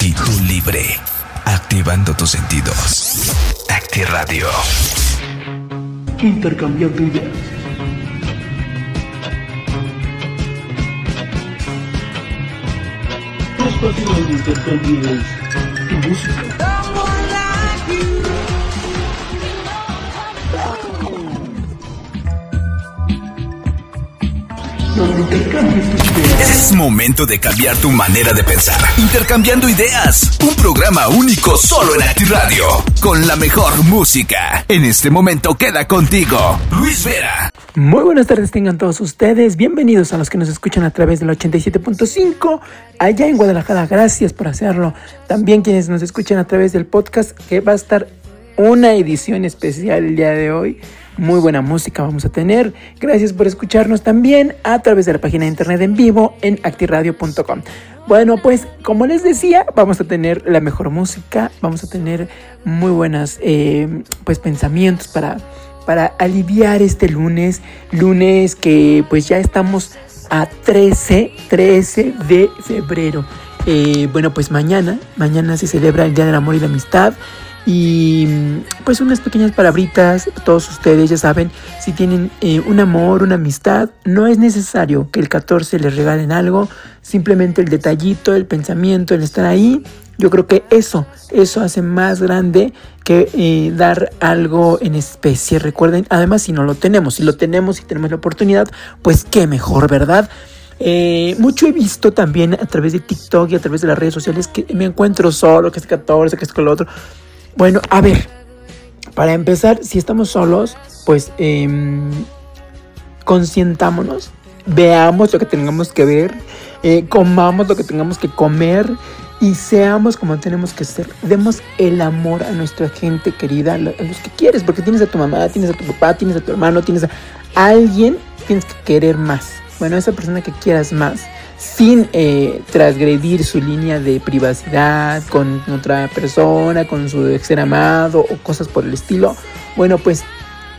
Actitud libre. Activando tus sentidos. Acti Radio. Intercambiando ideas. Tu espacio donde intercambies tu música. Es momento de cambiar tu manera de pensar. Intercambiando ideas. Un programa único solo en Acti Radio. Con la mejor música. En este momento queda contigo. Luis Vera. Muy buenas tardes tengan todos ustedes, bienvenidos a los que nos escuchan a través del 87.5 allá en Guadalajara, gracias por hacerlo. También quienes nos escuchan a través del podcast que va a estar una edición especial el día de hoy. Muy buena música vamos a tener. Gracias por escucharnos también a través de la página de internet en vivo en actiradio.com. Bueno, pues como les decía, vamos a tener la mejor música, vamos a tener muy buenas eh, pues pensamientos para para aliviar este lunes, lunes que pues ya estamos a 13, 13 de febrero. Eh, bueno, pues mañana, mañana se celebra el Día del Amor y la Amistad. Y pues unas pequeñas palabritas, todos ustedes ya saben, si tienen eh, un amor, una amistad, no es necesario que el 14 les regalen algo, simplemente el detallito, el pensamiento, el estar ahí, yo creo que eso, eso hace más grande que eh, dar algo en especie. Recuerden, además si no lo tenemos, si lo tenemos y tenemos la oportunidad, pues qué mejor, ¿verdad? Eh, mucho he visto también a través de TikTok y a través de las redes sociales que me encuentro solo, que es 14, que es con lo otro. Bueno, a ver, para empezar, si estamos solos, pues eh, consientámonos, veamos lo que tengamos que ver, eh, comamos lo que tengamos que comer y seamos como tenemos que ser. Demos el amor a nuestra gente querida, a los que quieres, porque tienes a tu mamá, tienes a tu papá, tienes a tu hermano, tienes a alguien, tienes que querer más. Bueno, esa persona que quieras más, sin eh, transgredir su línea de privacidad con otra persona, con su ser amado o cosas por el estilo. Bueno, pues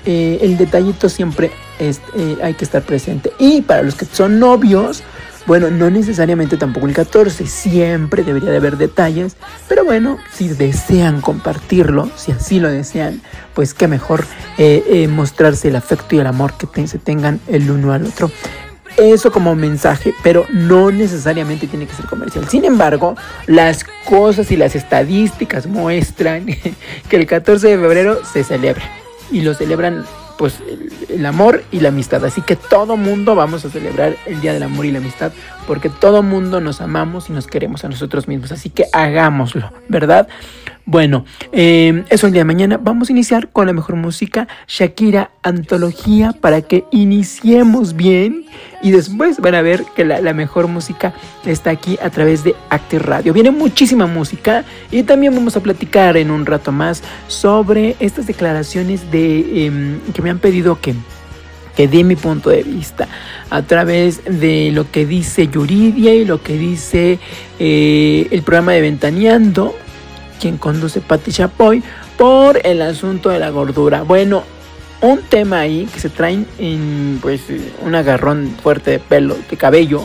eh, el detallito siempre es, eh, hay que estar presente. Y para los que son novios, bueno, no necesariamente tampoco el 14, siempre debería de haber detalles, pero bueno, si desean compartirlo, si así lo desean, pues qué mejor eh, eh, mostrarse el afecto y el amor que se tengan el uno al otro. Eso como mensaje, pero no necesariamente tiene que ser comercial. Sin embargo, las cosas y las estadísticas muestran que el 14 de febrero se celebra y lo celebran pues el, amor y la amistad. Así que todo mundo vamos a celebrar el Día del Amor y la Amistad porque todo mundo nos amamos y nos queremos a nosotros mismos. Así que hagámoslo, ¿verdad? Bueno, eh, eso el día de mañana. Vamos a iniciar con la mejor música, Shakira Antología, para que iniciemos bien y después van a ver que la, la mejor música está aquí a través de Active Radio. Viene muchísima música y también vamos a platicar en un rato más sobre estas declaraciones de em, que me han pedido que que dé mi punto de vista a través de lo que dice Yuridia y lo que dice eh, el programa de Ventaneando, quien conduce Patti Chapoy, por el asunto de la gordura. Bueno, un tema ahí que se traen en pues un agarrón fuerte de pelo, de cabello.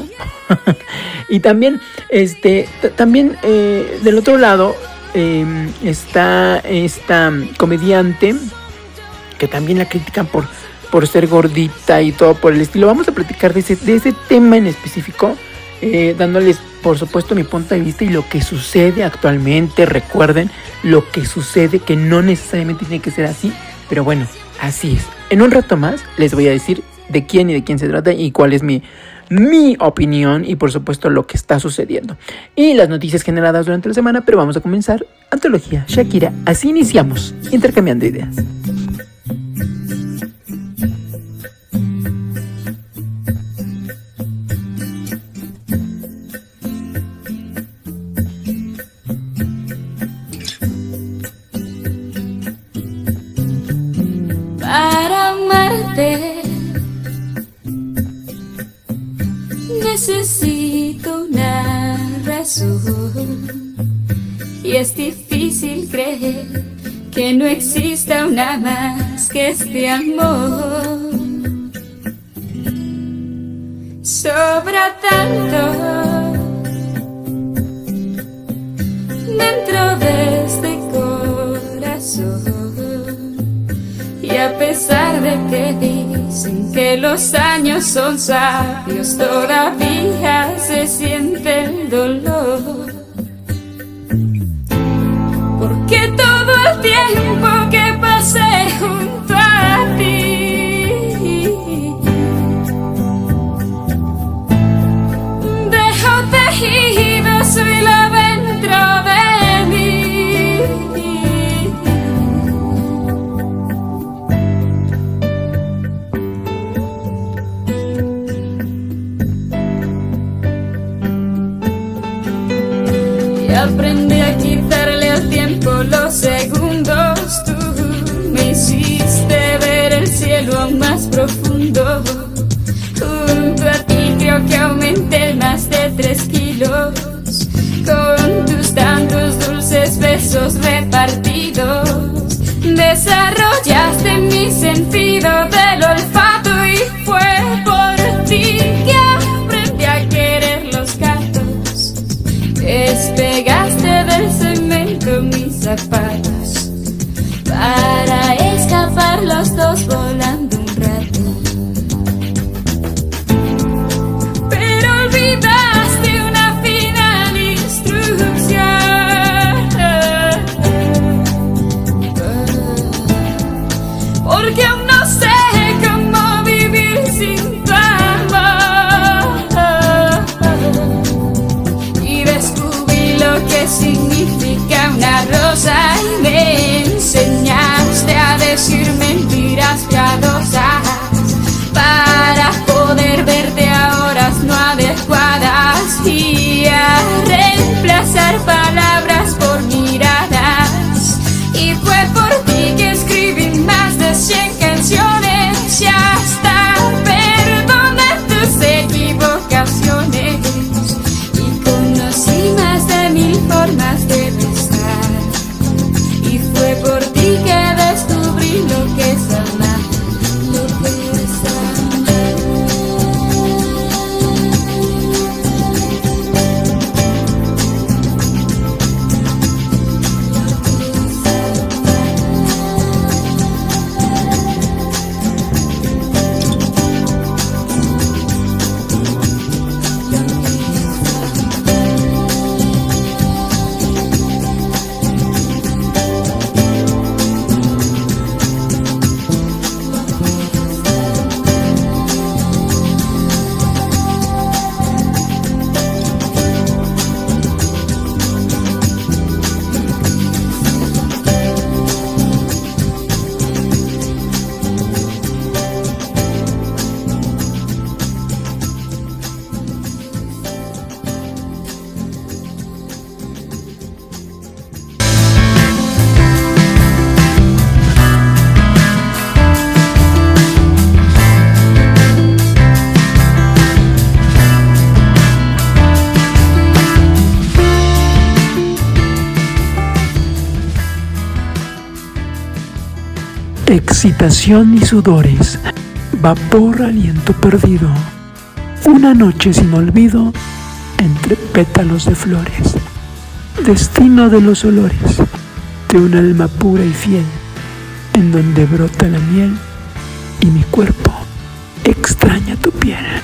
y también, este, también eh, del otro lado eh, está esta comediante que también la critican por, por ser gordita y todo por el estilo. Vamos a platicar de ese, de ese tema en específico, eh, dándoles, por supuesto, mi punto de vista y lo que sucede actualmente. Recuerden lo que sucede, que no necesariamente tiene que ser así, pero bueno, así es. En un rato más les voy a decir de quién y de quién se trata y cuál es mi, mi opinión y por supuesto lo que está sucediendo. Y las noticias generadas durante la semana, pero vamos a comenzar. Antología, Shakira, así iniciamos, intercambiando ideas. necesito una razón. Y es difícil creer que no exista una más que este amor. Sobra tanto dentro de este corazón. Y a pesar de que sin que los años son sabios, todavía se siente el dolor. Porque todo el tiempo que pasé Junto a ti creo que aumenté más de tres kilos. Con tus tantos dulces besos repartidos, desarrollaste mi sentido del olfato. excitación y sudores, vapor, aliento perdido, una noche sin olvido entre pétalos de flores, destino de los olores, de un alma pura y fiel, en donde brota la miel y mi cuerpo extraña tu piel.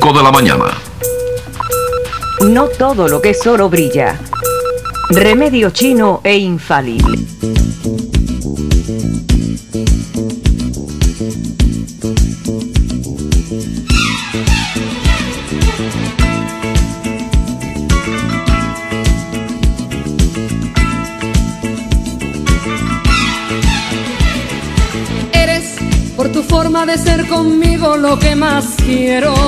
5 de la mañana. No todo lo que es oro brilla. Remedio chino e infalible. Eres por tu forma de ser conmigo lo que más quiero.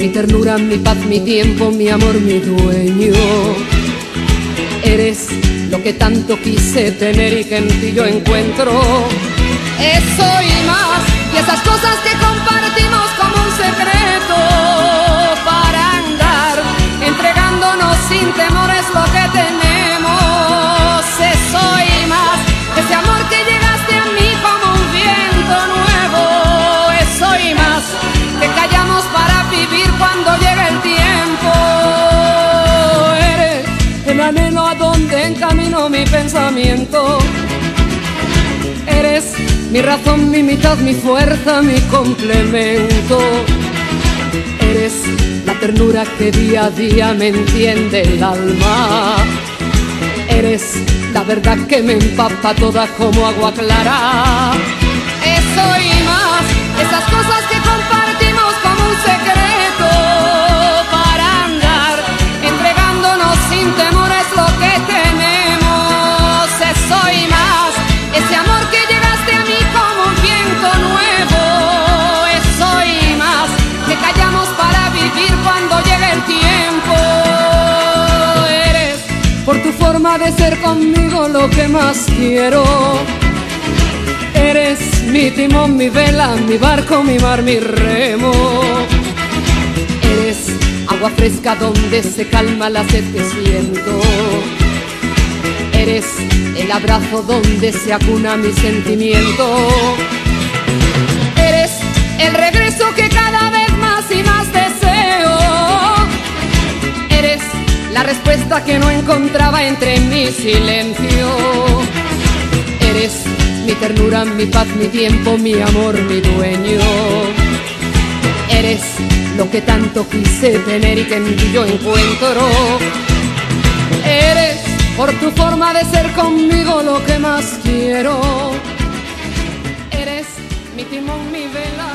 mi ternura, mi paz, mi tiempo, mi amor, mi dueño. Eres lo que tanto quise tener y que en ti yo encuentro. Eso y más, y esas cosas que compartimos como un secreto para andar entregándonos sin temores lo que tenemos. Mi pensamiento. Eres mi razón, mi mitad, mi fuerza, mi complemento. Eres la ternura que día a día me entiende el alma. Eres la verdad que me empapa toda como agua clara. Eso y más, esas cosas forma de ser conmigo lo que más quiero. Eres mi timón, mi vela, mi barco, mi mar, mi remo. Eres agua fresca donde se calma la sed que siento. Eres el abrazo donde se acuna mi sentimiento. respuesta que no encontraba entre mi silencio. Eres mi ternura, mi paz, mi tiempo, mi amor, mi dueño. Eres lo que tanto quise tener y que en ti yo encuentro. Eres por tu forma de ser conmigo lo que más quiero. Eres mi timón, mi vela.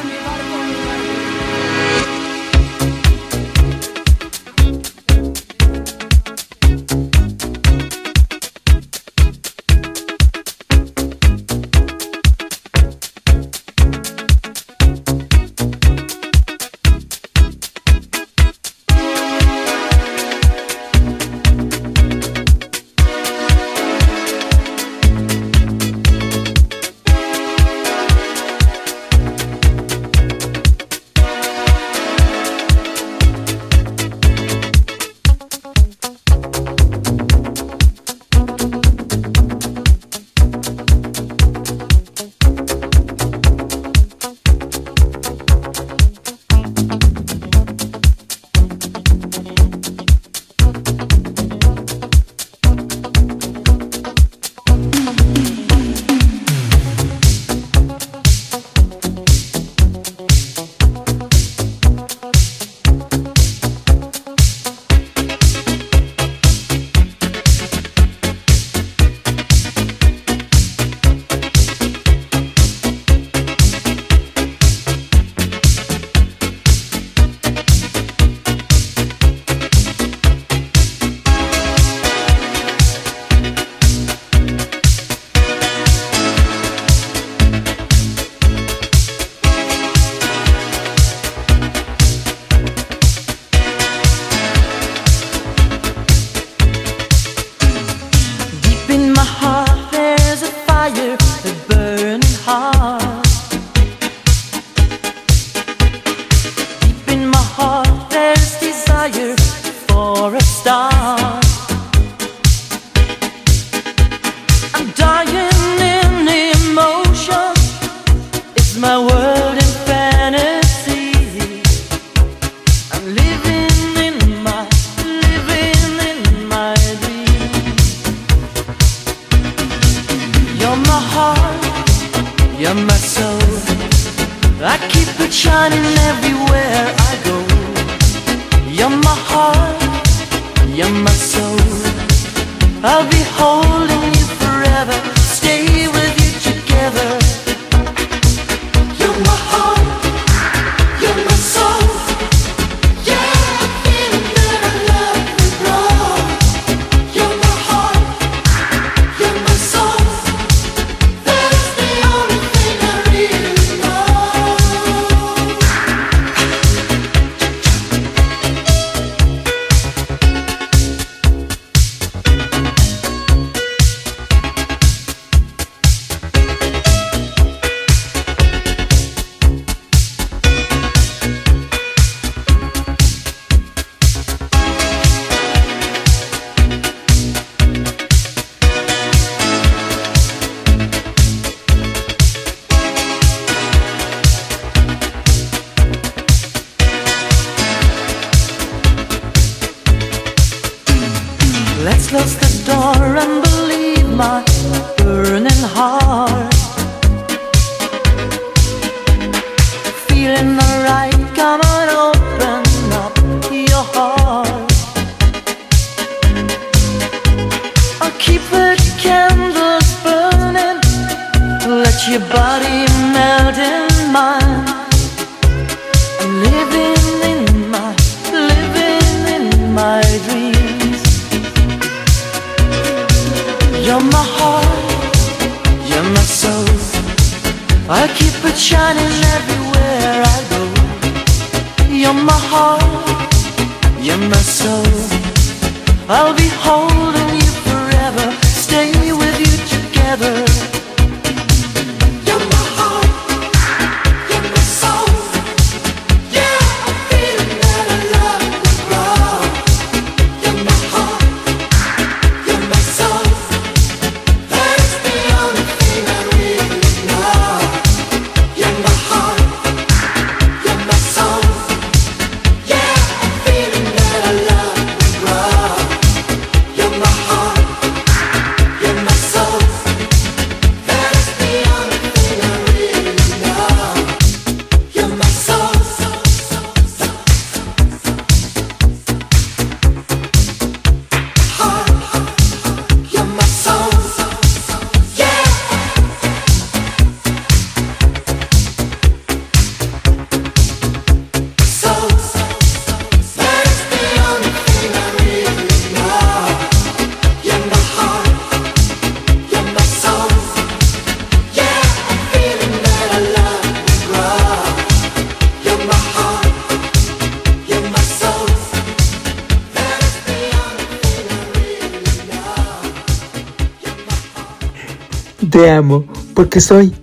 Amo porque soy,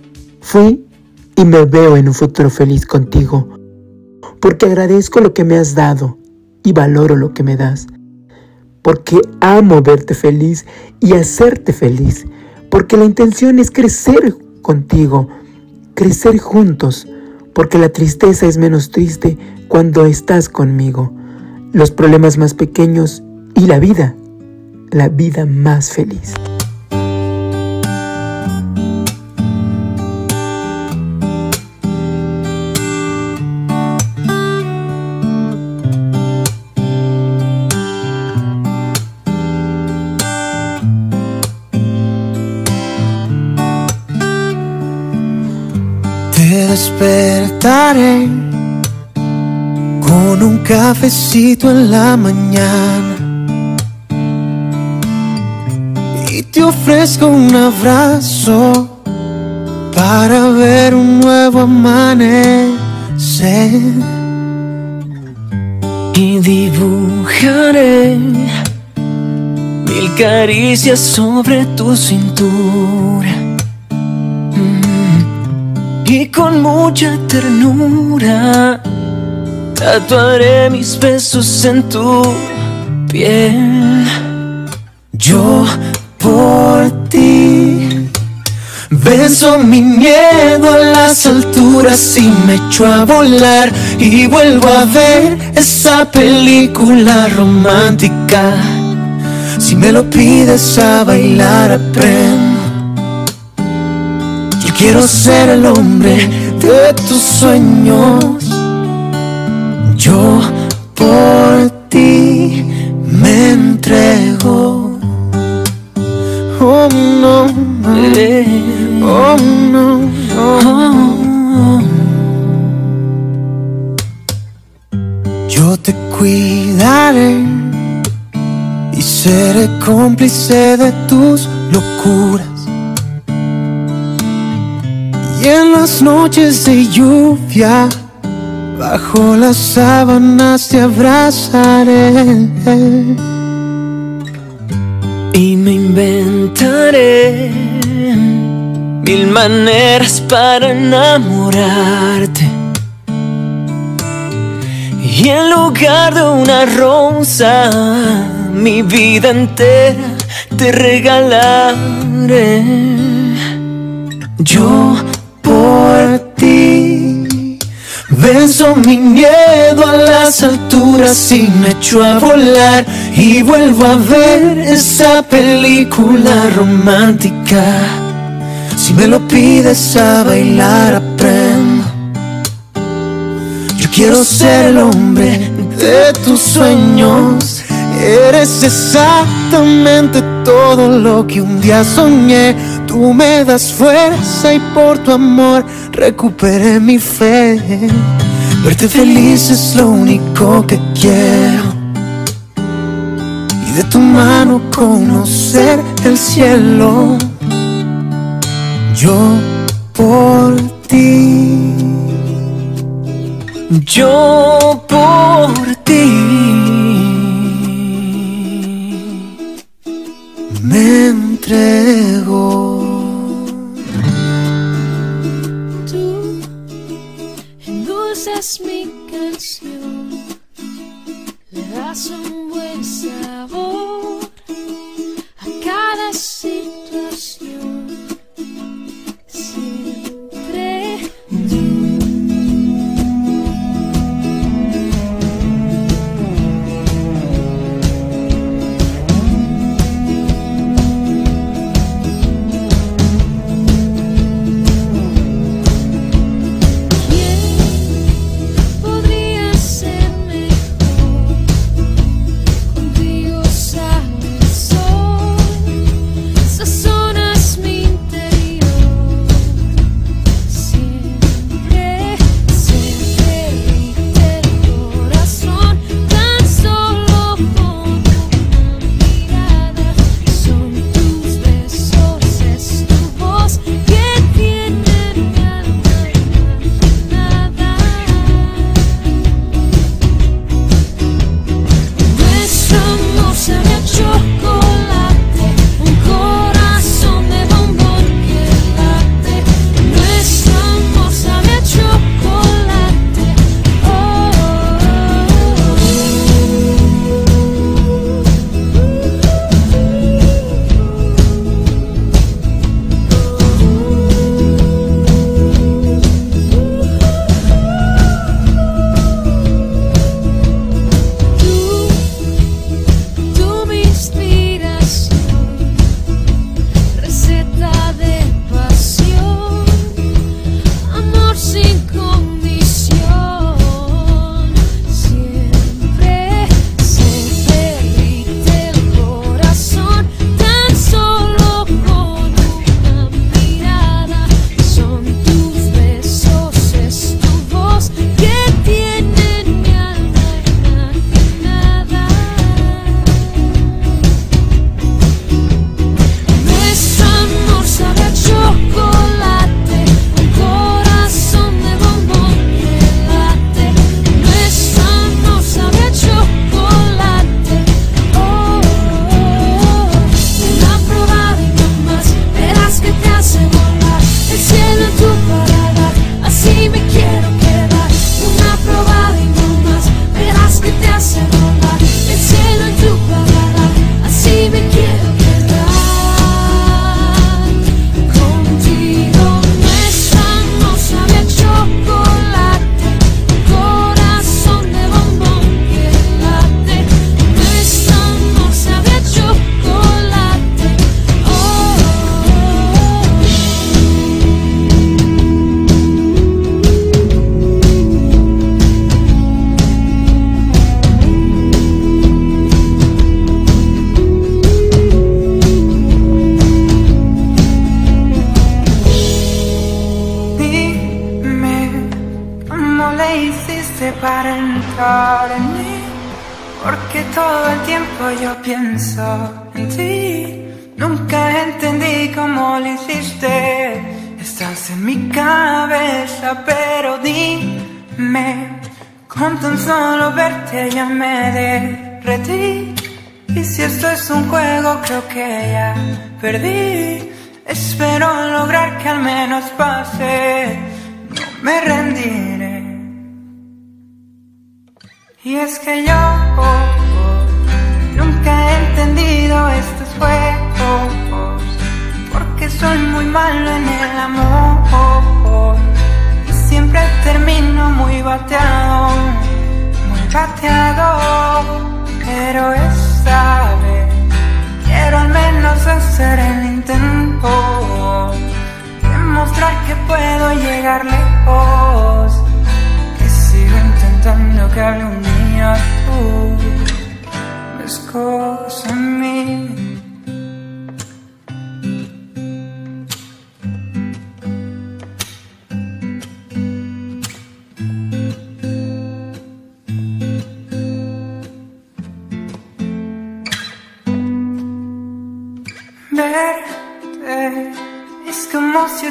fui y me veo en un futuro feliz contigo. Porque agradezco lo que me has dado y valoro lo que me das. Porque amo verte feliz y hacerte feliz. Porque la intención es crecer contigo, crecer juntos. Porque la tristeza es menos triste cuando estás conmigo. Los problemas más pequeños y la vida, la vida más feliz. Despertaré con un cafecito en la mañana. Y te ofrezco un abrazo para ver un nuevo amanecer. Y dibujaré mil caricias sobre tu cintura Y con mucha ternura tatuaré mis besos en tu piel. Yo por ti beso mi miedo a las alturas y me echo a volar y vuelvo a ver esa película romántica. Si me lo pides a bailar aprendo. Quiero ser el hombre de tus sueños. Yo por ti me entrego. Oh no, oh no, oh. Yo te cuidaré y seré cómplice de tus locuras. Y en las noches de lluvia, bajo las sábanas te abrazaré. Y me inventaré mil maneras para enamorarte. Y en lugar de una rosa, mi vida entera te regalaré. Yo por ti venzo mi miedo a las alturas y me echo a volar y vuelvo a ver esa película romántica. Si me lo pides a bailar aprendo. Yo quiero ser el hombre de tus sueños. Eres exactamente todo lo que un día soñé. Tú me das fuerza y por tu amor recuperé mi fe. Verte feliz es lo único que quiero. Y de tu mano conocer el cielo. Yo por ti. Yo por ti. Me entrego.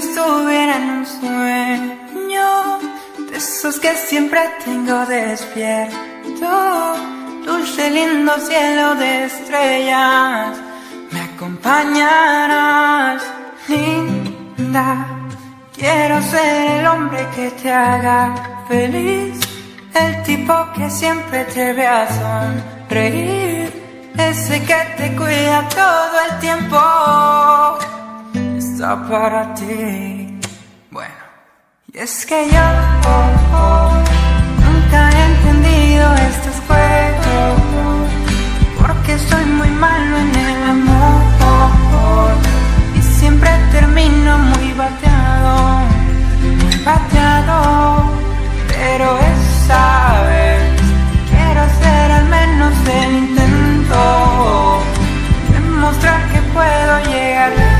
Estuviera en un sueño de esos que siempre tengo despierto. Dulce lindo cielo de estrellas, me acompañarás, linda. Quiero ser el hombre que te haga feliz, el tipo que siempre te vea sonreír. Ese que te cuida todo el tiempo para ti. Bueno, y es que yo nunca he entendido estos juegos porque soy muy malo en el amor y siempre termino muy bateado, muy bateado. Pero esa vez quiero hacer al menos el intento demostrar que puedo llegar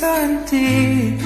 que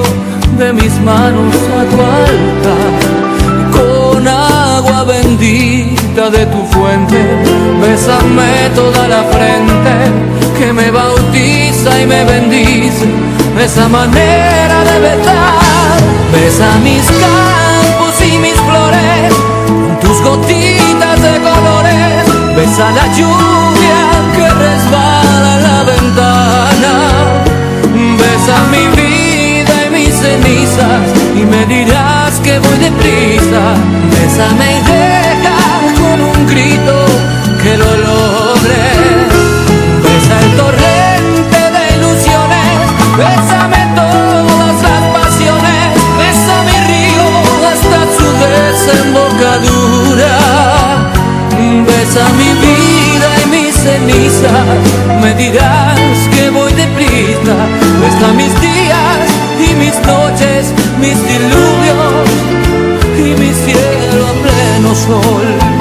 de mis manos a tu altar. Con agua bendita de tu fuente, bésame toda la frente que me bautiza y me bendice. Esa manera de besar, besa mis campos y mis flores, con tus gotitas de colores. Besa la lluvia me dirás que voy deprisa. Bésame y deja con un grito que lo logre. Besa el torrente de ilusiones, bésame todas las pasiones, besa mi río hasta su desembocadura. Besa mi vida y mis cenizas, me dirás que voy deprisa. Besa mis días mis diluvios y mi cielo a pleno sol.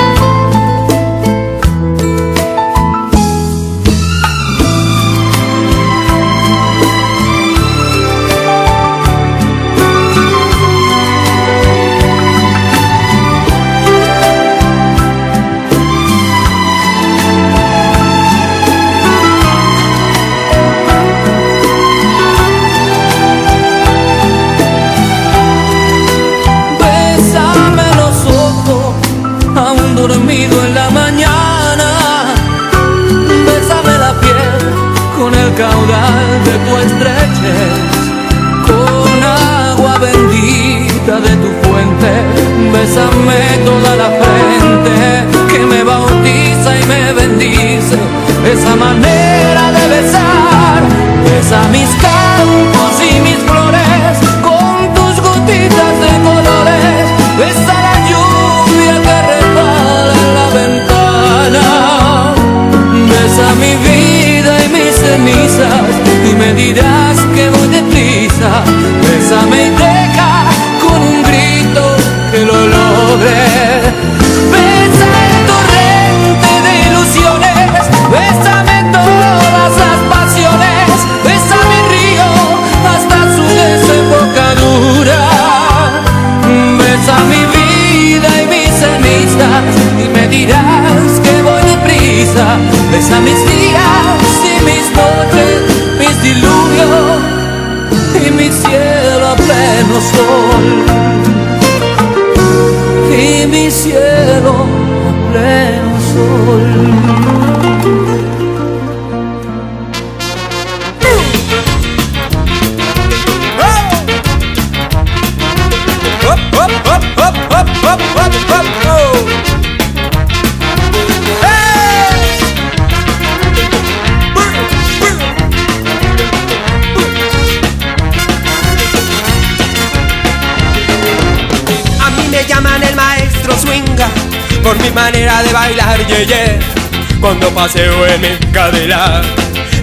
paseo en mi cadera.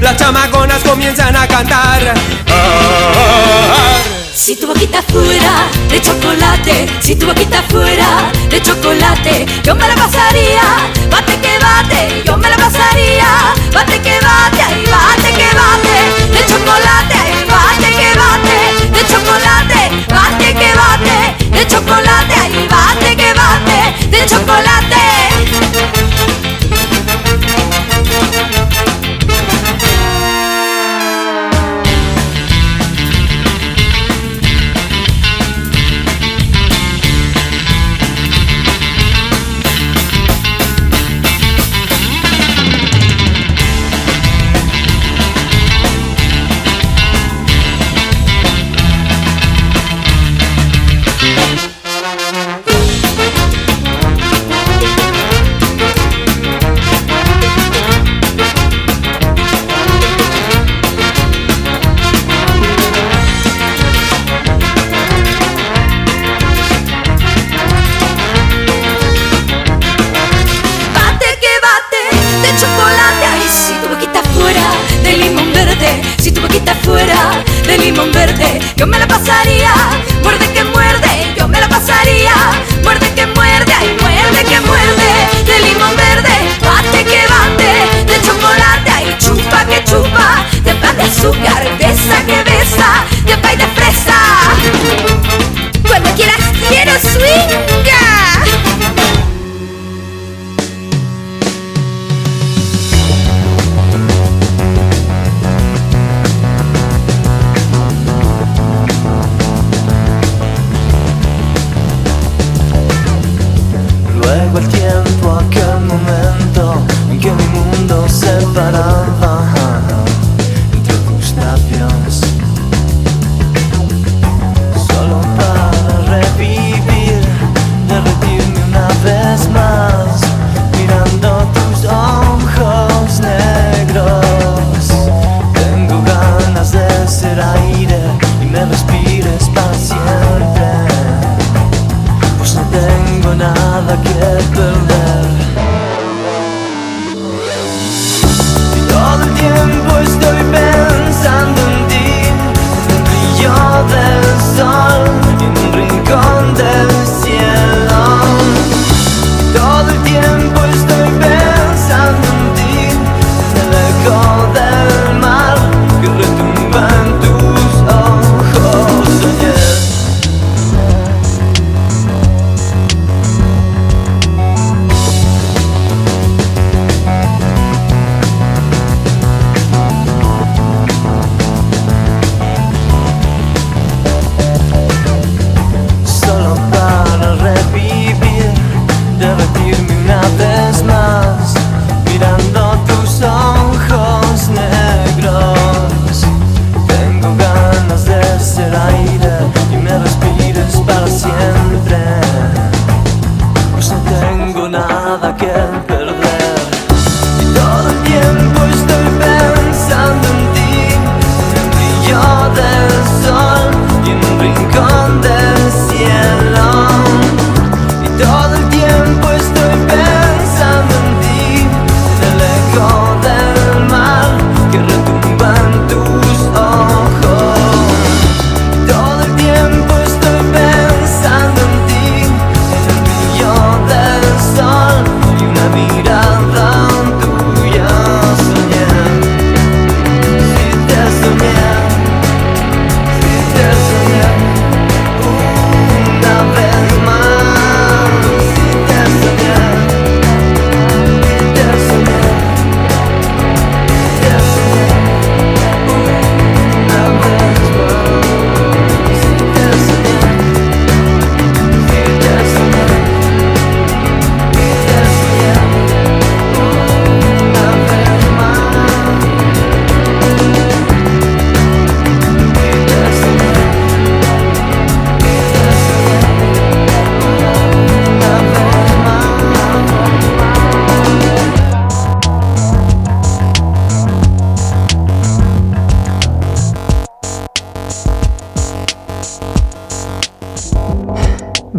Las chamaconas comienzan a cantar. Si tu boquita fuera de chocolate, si tu boquita fuera de chocolate, yo me la pasaría, bate que bate, yo me la pasaría, bate que bate, ay, bate que bate, de chocolate, ay, bate que bate, de chocolate, bate que bate, de chocolate, ay, bate que bate, de chocolate.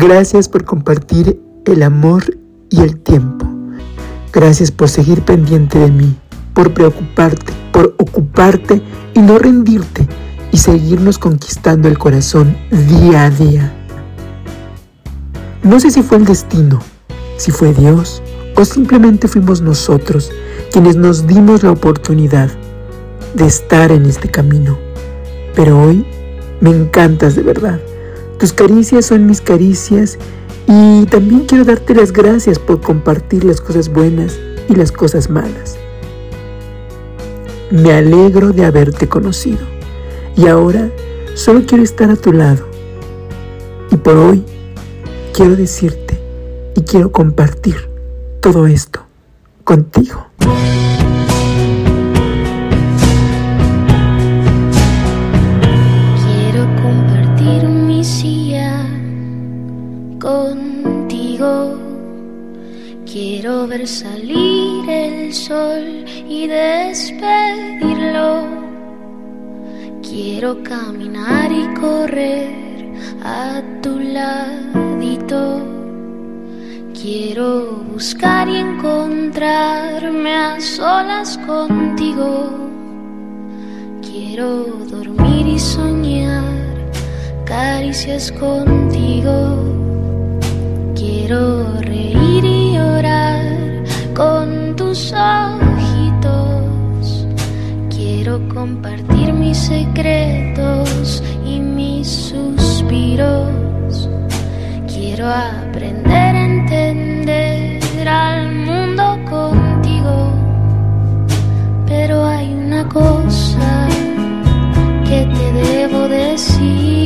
Gracias por compartir el amor y el tiempo. Gracias por seguir pendiente de mí, por preocuparte, por ocuparte y no rendirte y seguirnos conquistando el corazón día a día. No sé si fue el destino, si fue Dios o simplemente fuimos nosotros quienes nos dimos la oportunidad de estar en este camino. Pero hoy me encantas de verdad. Tus caricias son mis caricias y también quiero darte las gracias por compartir las cosas buenas y las cosas malas. Me alegro de haberte conocido y ahora solo quiero estar a tu lado. Y por hoy quiero decirte y quiero compartir todo esto contigo. Buscar y encontrarme a solas contigo. Quiero dormir y soñar caricias contigo. Quiero reír y llorar con tus ojitos. Quiero compartir mis secretos y mis suspiros. Quiero aprender al mundo contigo. Pero hay una cosa que te debo decir.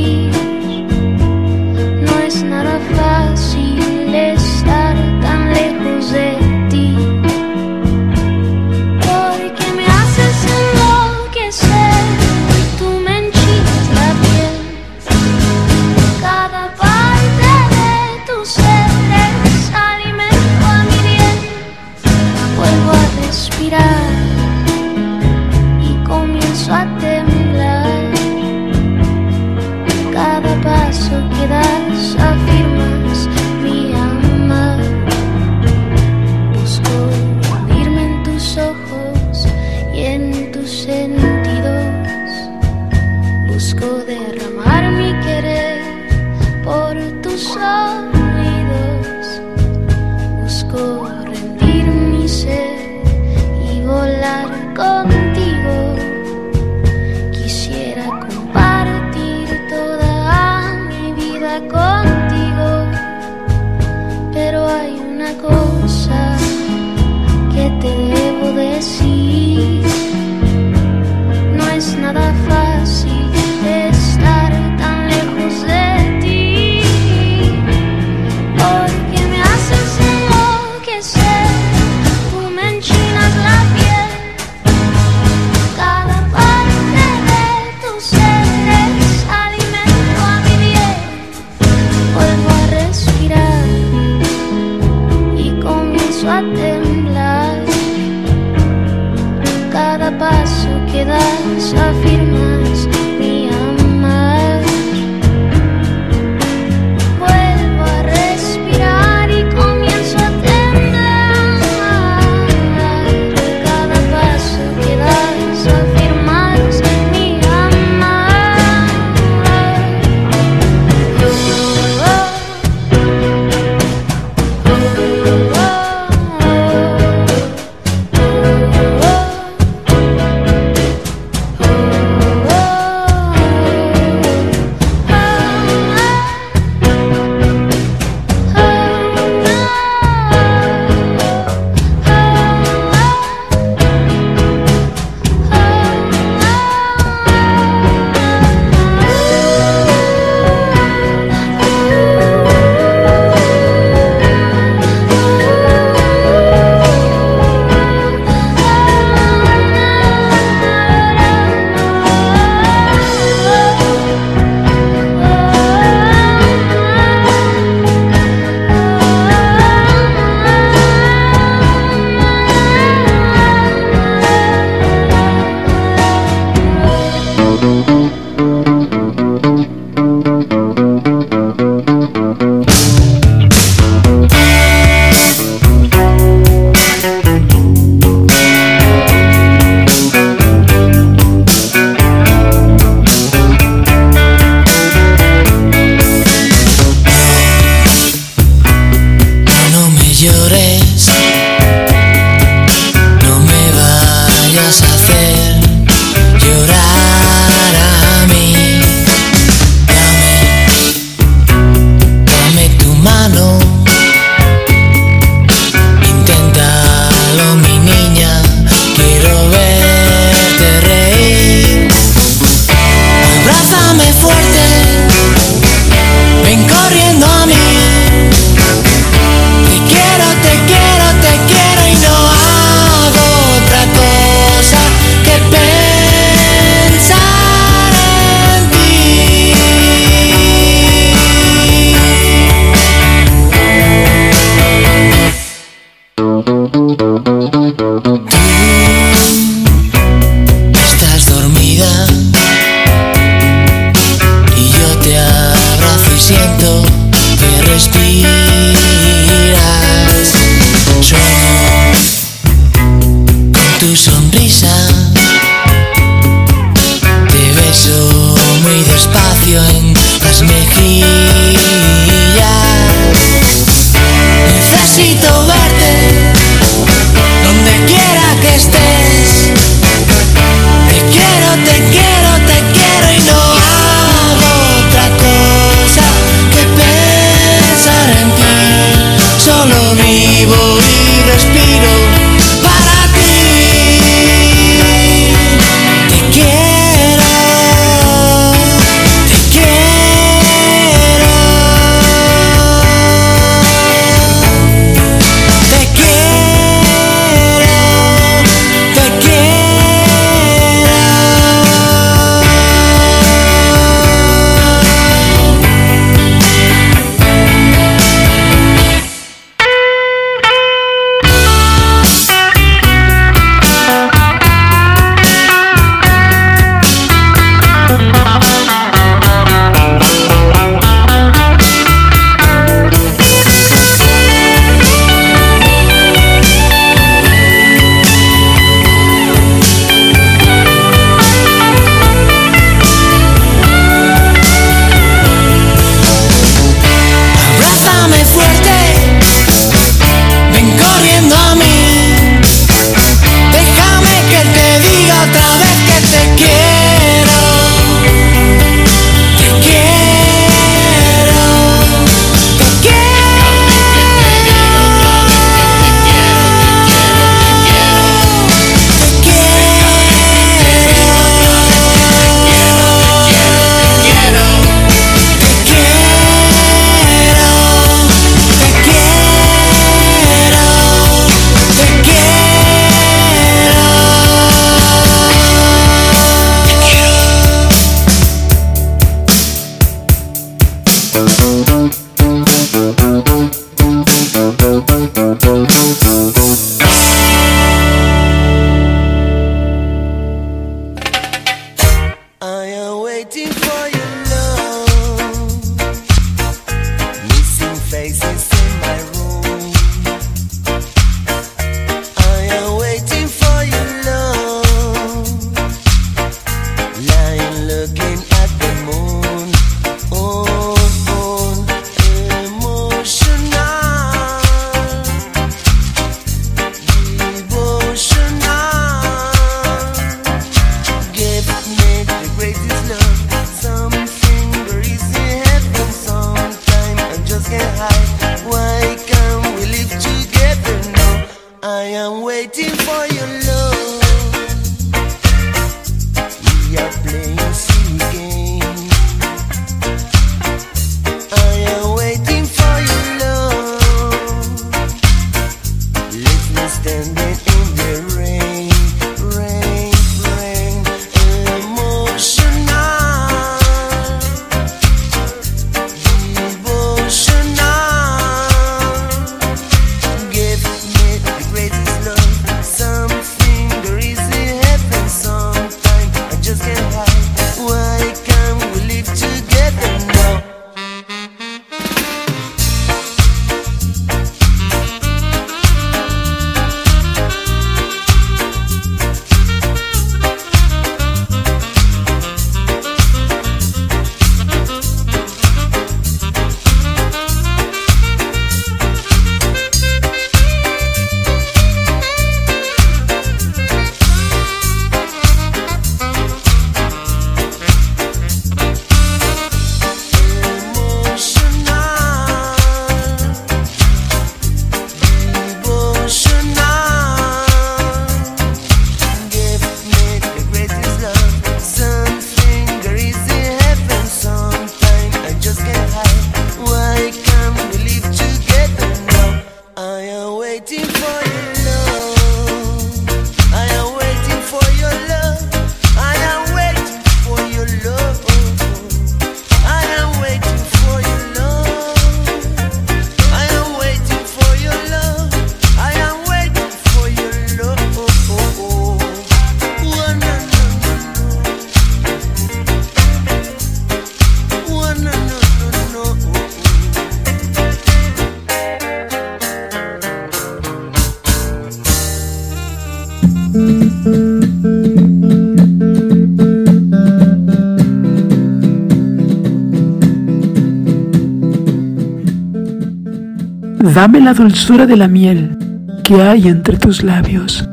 Dame la dulzura de la miel que hay entre tus labios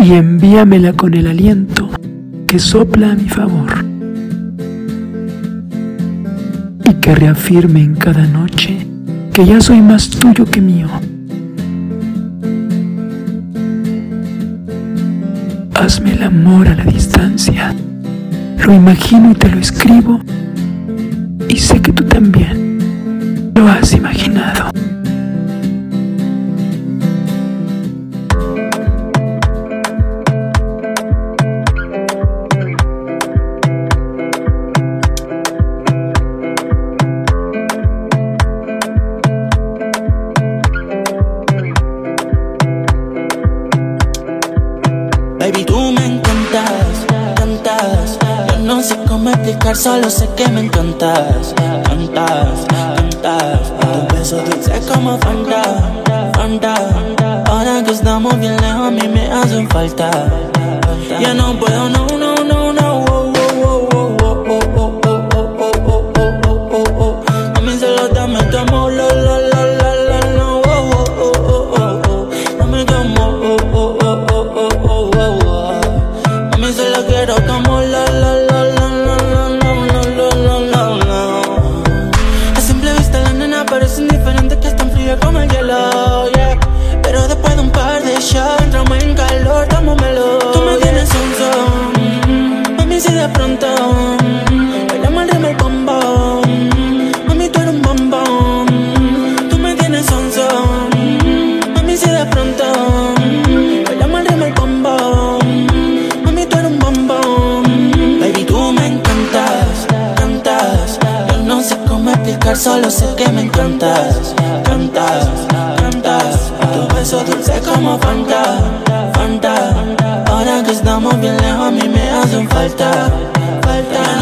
y envíamela con el aliento que sopla a mi favor. Y que reafirme en cada noche que ya soy más tuyo que mío. Hazme el amor a la distancia. Lo imagino y te lo escribo. Y sé que tú también explicar, solo sé que me encantas, cantas, cantas. Tu beso dulce como Fanta, Fanta. Ahora que estamos bien lejos, a mí me hacen falta. Ya no puedo, no, solo sé que me encantas, cantas, cantas. Tu beso dulce como Fanta, Fanta. Ahora que estamos bien lejos, a mí me hacen falta, falta.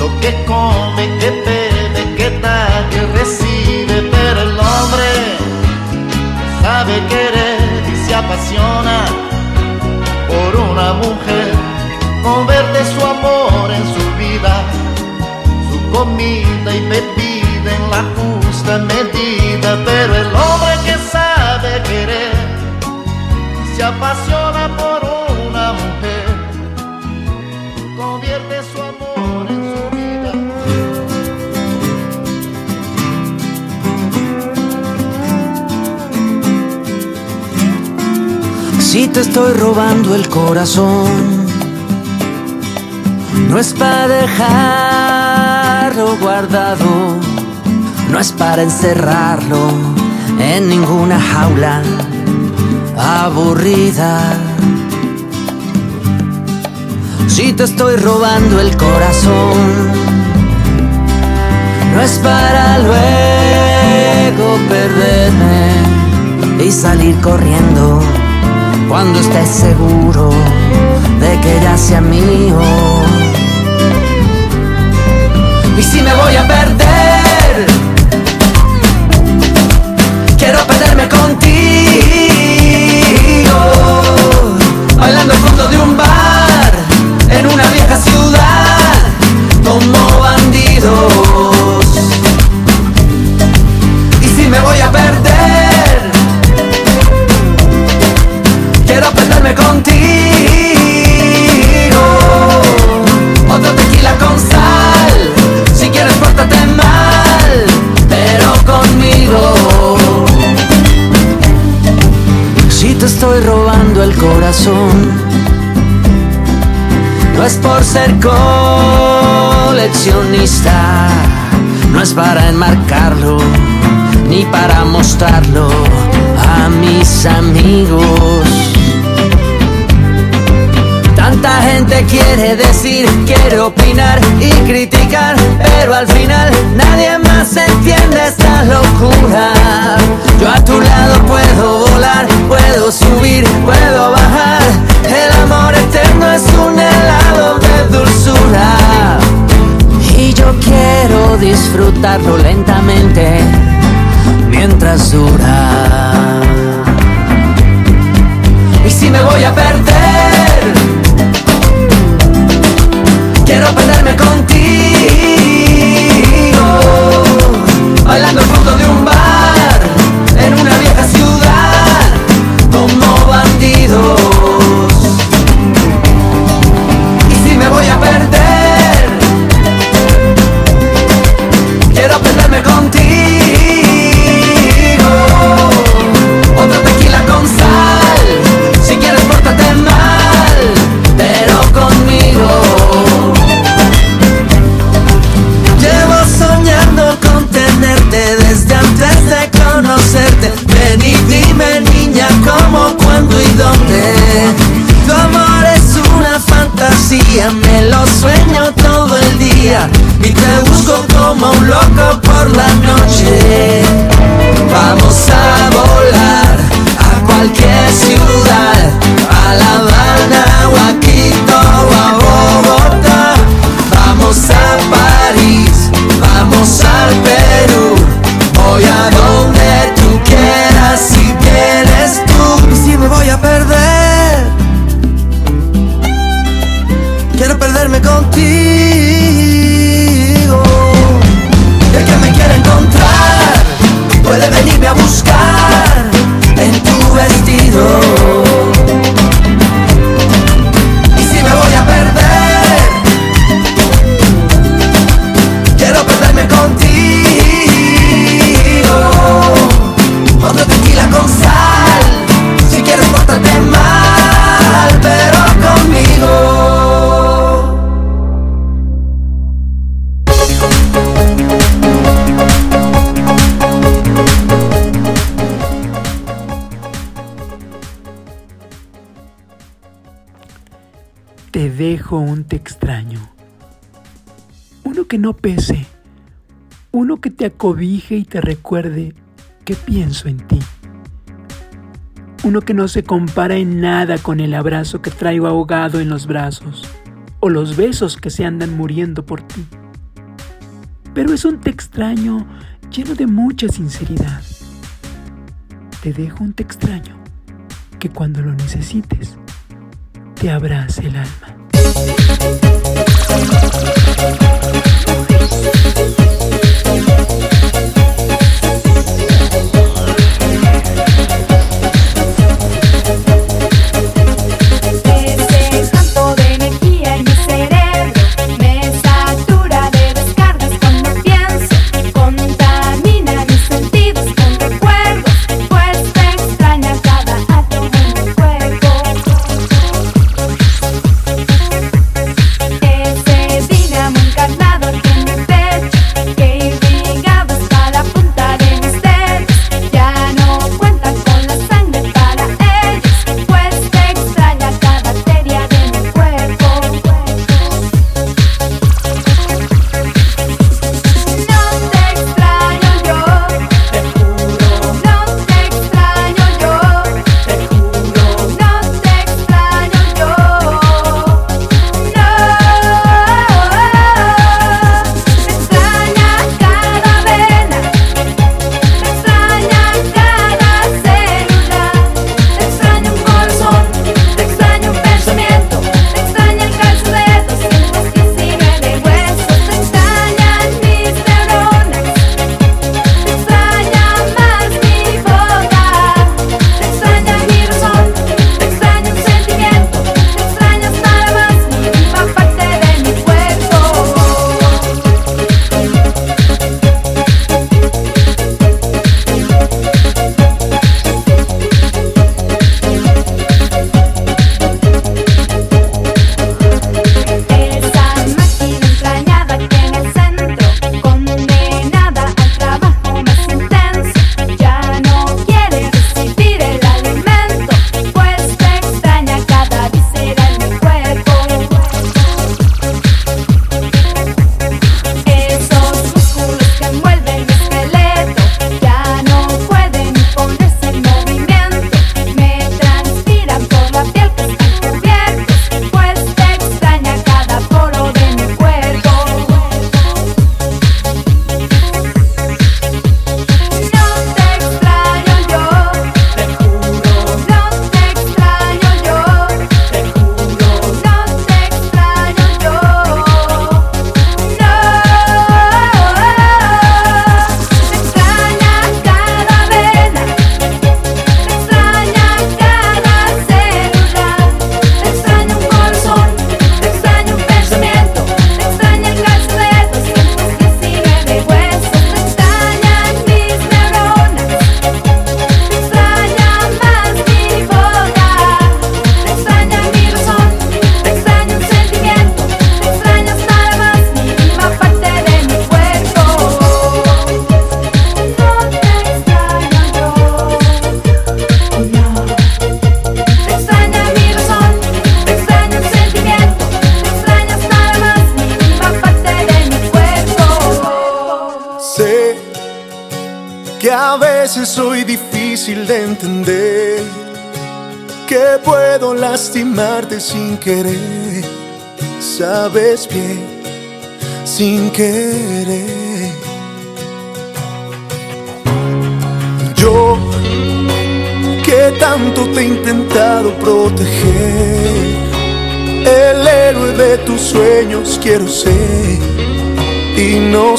lo que come, que te estoy robando el corazón, no es para dejarlo guardado, no es para encerrarlo en ninguna jaula aburrida. Si te estoy robando el corazón, no es para luego perderme y salir corriendo cuando estés seguro de que ya sea mío. Y si me voy a perder, quiero perderme contigo, bailando al de un bar, en una vieja ciudad, como bandidos. Te estoy robando el corazón, no es por ser coleccionista, no es para enmarcarlo, ni para mostrarlo a mis amigos. Tanta gente quiere decir, quiere opinar y criticar, pero al final nadie más entiende esta locura. Yo a tu lado puedo volar, puedo subir, puedo bajar. El amor eterno es un helado de dulzura. Y yo quiero disfrutarlo lentamente mientras dura. Y si me voy a perder, quiero perderme contigo, bailando al fondo de un te dejo un te extraño. Uno que no pese, uno que te acobije y te recuerde que pienso en ti. Uno que no se compara en nada con el abrazo que traigo ahogado en los brazos o los besos que se andan muriendo por ti. Pero es un te extraño lleno de mucha sinceridad. Te dejo un te extraño que cuando lo necesites te abrace el alma.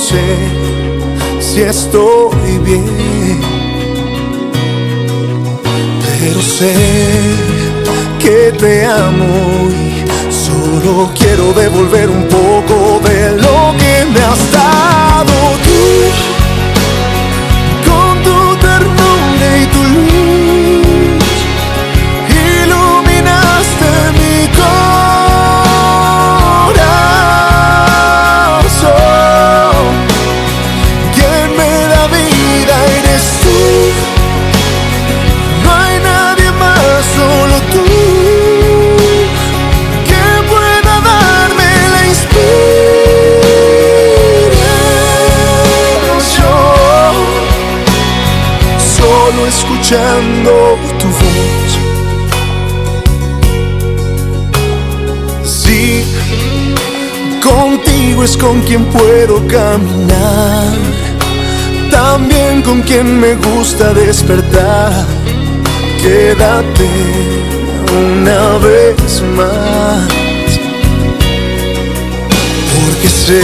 sé si estoy bien, pero sé que te amo y solo quiero devolver un poco de lo escuchando tu voz. Sí, contigo es con quien puedo caminar, también con quien me gusta despertar. Quédate una vez más, porque sé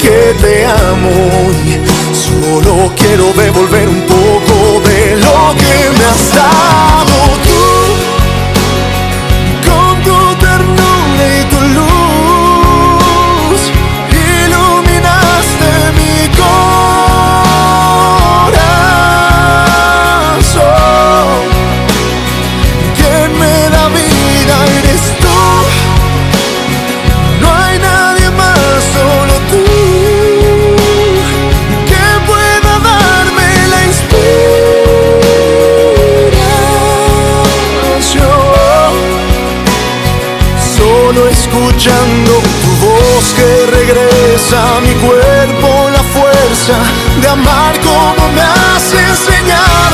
que te amo y solo quiero devolver un poco de lo que me has dado. a mi cuerpo la fuerza de amar como me has enseñado.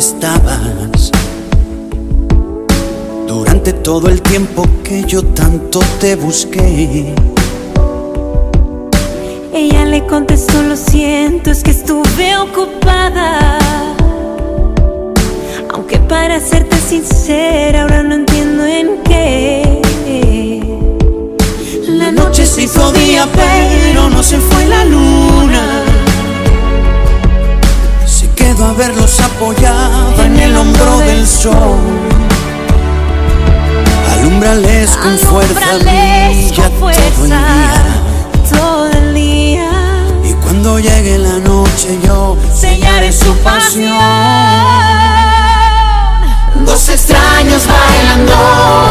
Estabas? Durante todo el tiempo que yo tanto te busqué. Ella le contestó, lo siento, es que estuve ocupada. Aunque para serte sincera, ahora no entiendo en qué. La noche se hizo día, pero no se fue la luna. A verlos apoyado en el hombro del sol. Alumbrales con fuerza, brilla con todo el fuerza día. todo el día. Y cuando llegue la noche yo sellaré su pasión. Dos extraños bailando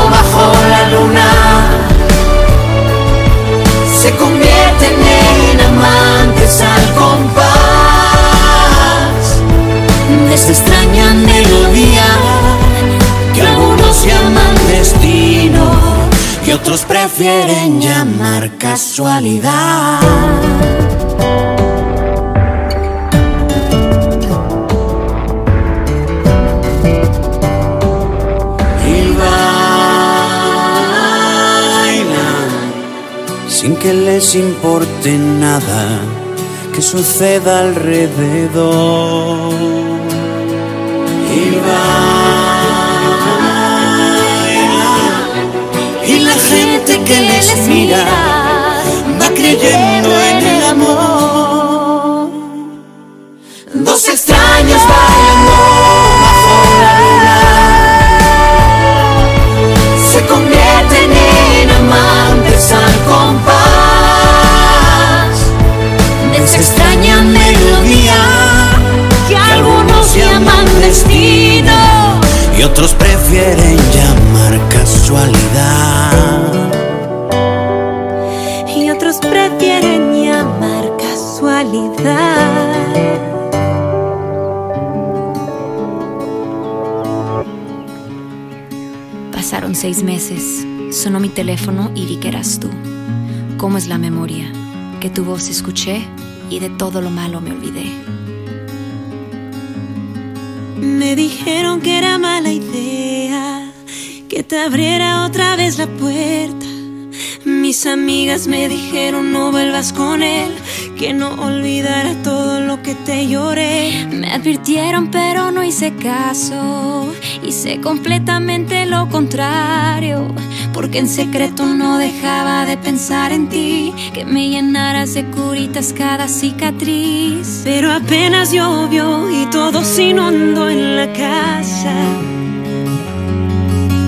bajo la luna se convierten en amantes al compás extraña melodía que algunos llaman destino y otros prefieren llamar casualidad. Y bailan sin que les importe nada que suceda alrededor. Y la gente que les mira va creyendo en y otros prefieren llamar casualidad. Y otros prefieren llamar casualidad. Pasaron seis meses, sonó mi teléfono y vi que eras tú. ¿Cómo es la memoria? Que tu voz escuché y de todo lo malo me olvidé. Me dijeron que era mala idea que te abriera otra vez la puerta. Mis amigas me dijeron no vuelvas con él, que no olvidara todo lo que te lloré. Me advirtieron pero no hice caso. Hice completamente lo contrario. Porque en secreto no dejaba de pensar en ti. Que me llenaras de curitas cada cicatriz. Pero apenas llovió y todo se inundó en la casa.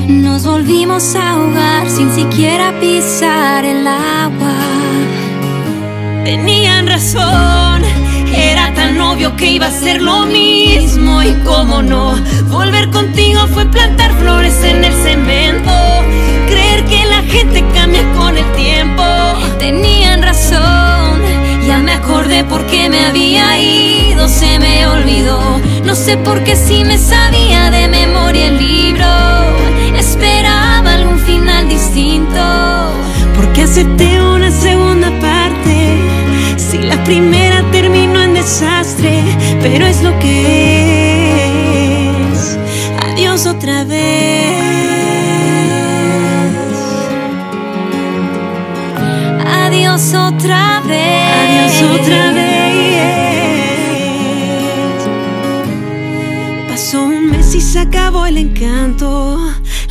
Nos volvimos a ahogar sin siquiera pisar el agua. Tenían razón, era tan obvio que iba a ser lo mismo. Y cómo no, volver contigo fue plantar flores en el cemento. Que la gente cambia con el tiempo. Tenían razón, ya me acordé por qué me había ido, se me olvidó. No sé por qué si me sabía de memoria el libro. Esperaba algún final distinto. Porque acepté una segunda parte. Si la primera terminó en desastre, pero es lo que es. Adiós otra vez. Adiós otra vez. Adiós otra vez. se acabó el encanto,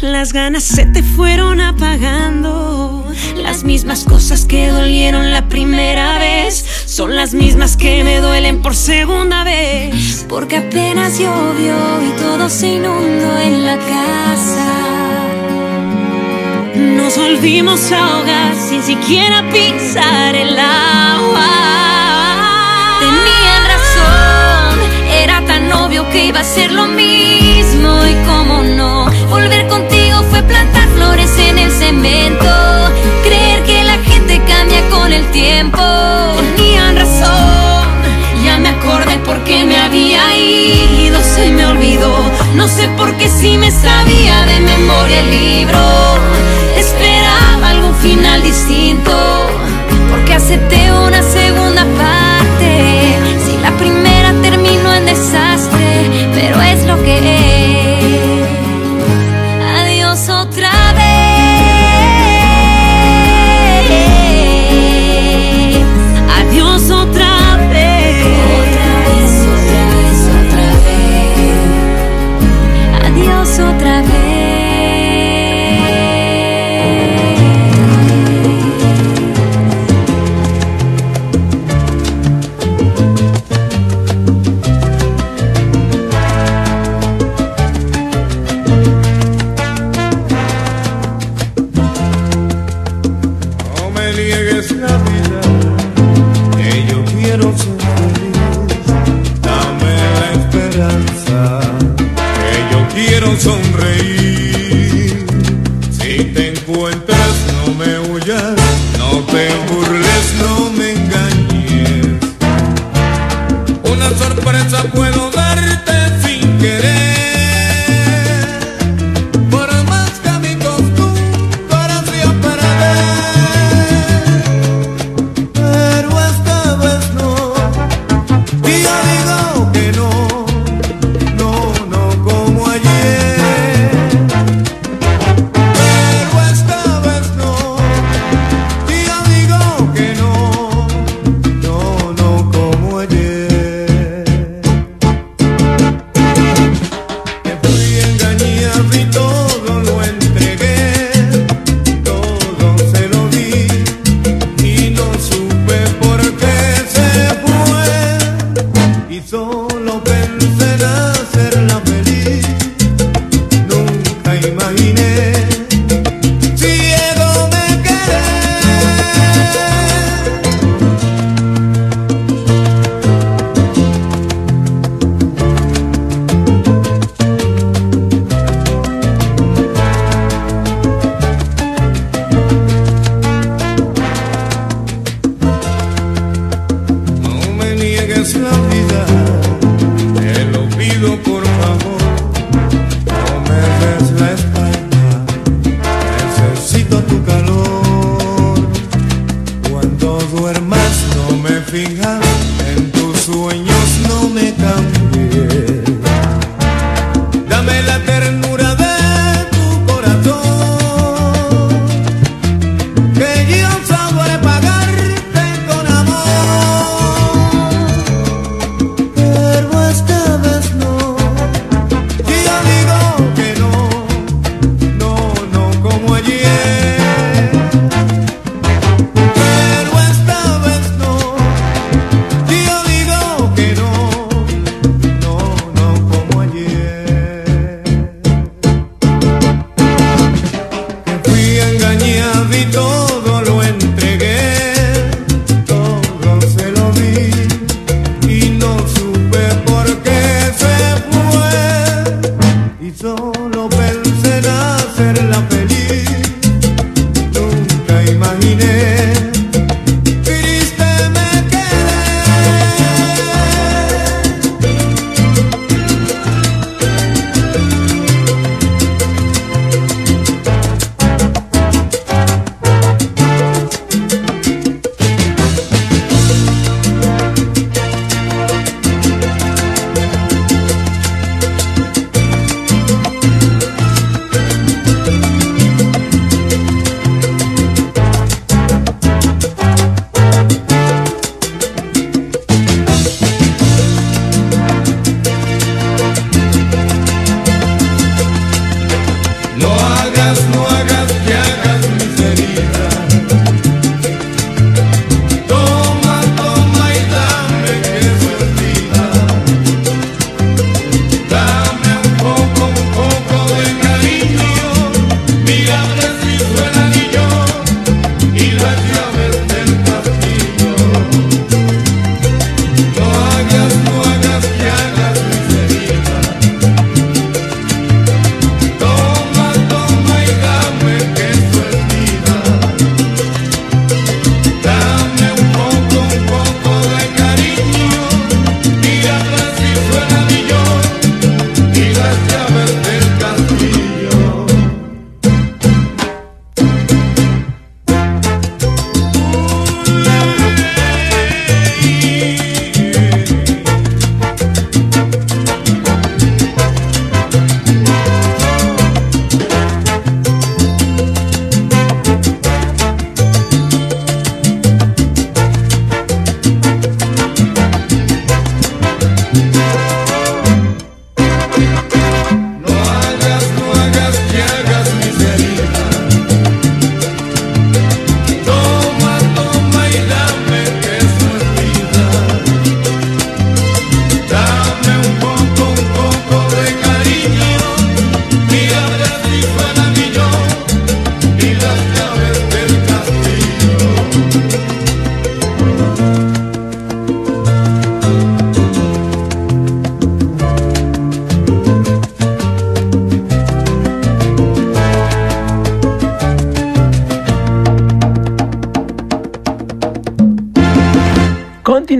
las ganas se te fueron apagando. Las mismas cosas que dolieron la primera vez son las mismas que me duelen por segunda vez. Porque apenas llovió y todo se inundó en la casa. Nos volvimos a ahogar sin siquiera pisar el agua. Tenían razón, era tan obvio que iba a ser lo mismo y cómo no. Volver contigo fue plantar flores en el cemento, creer que la gente cambia con el tiempo. Tenían razón, ya me acordé por qué me había ido, se me olvidó. No sé por qué si me sabía de memoria el libro. Final distinto, porque acepté una segunda parte. Si la primera terminó en desastre, pero es lo que es.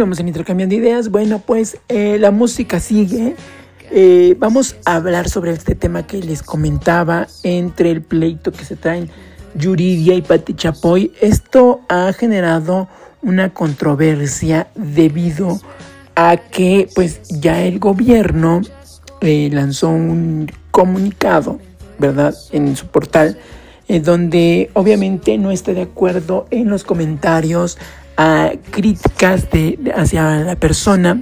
Continuamos en Intercambiando Ideas. Bueno, pues eh, la música sigue. Eh, vamos a hablar sobre este tema que les comentaba entre el pleito que se traen Yuridia y Pati Chapoy. Esto ha generado una controversia debido a que pues ya el gobierno eh, lanzó un comunicado, ¿verdad? En su portal, donde obviamente no está de acuerdo en los comentarios críticas de, hacia la persona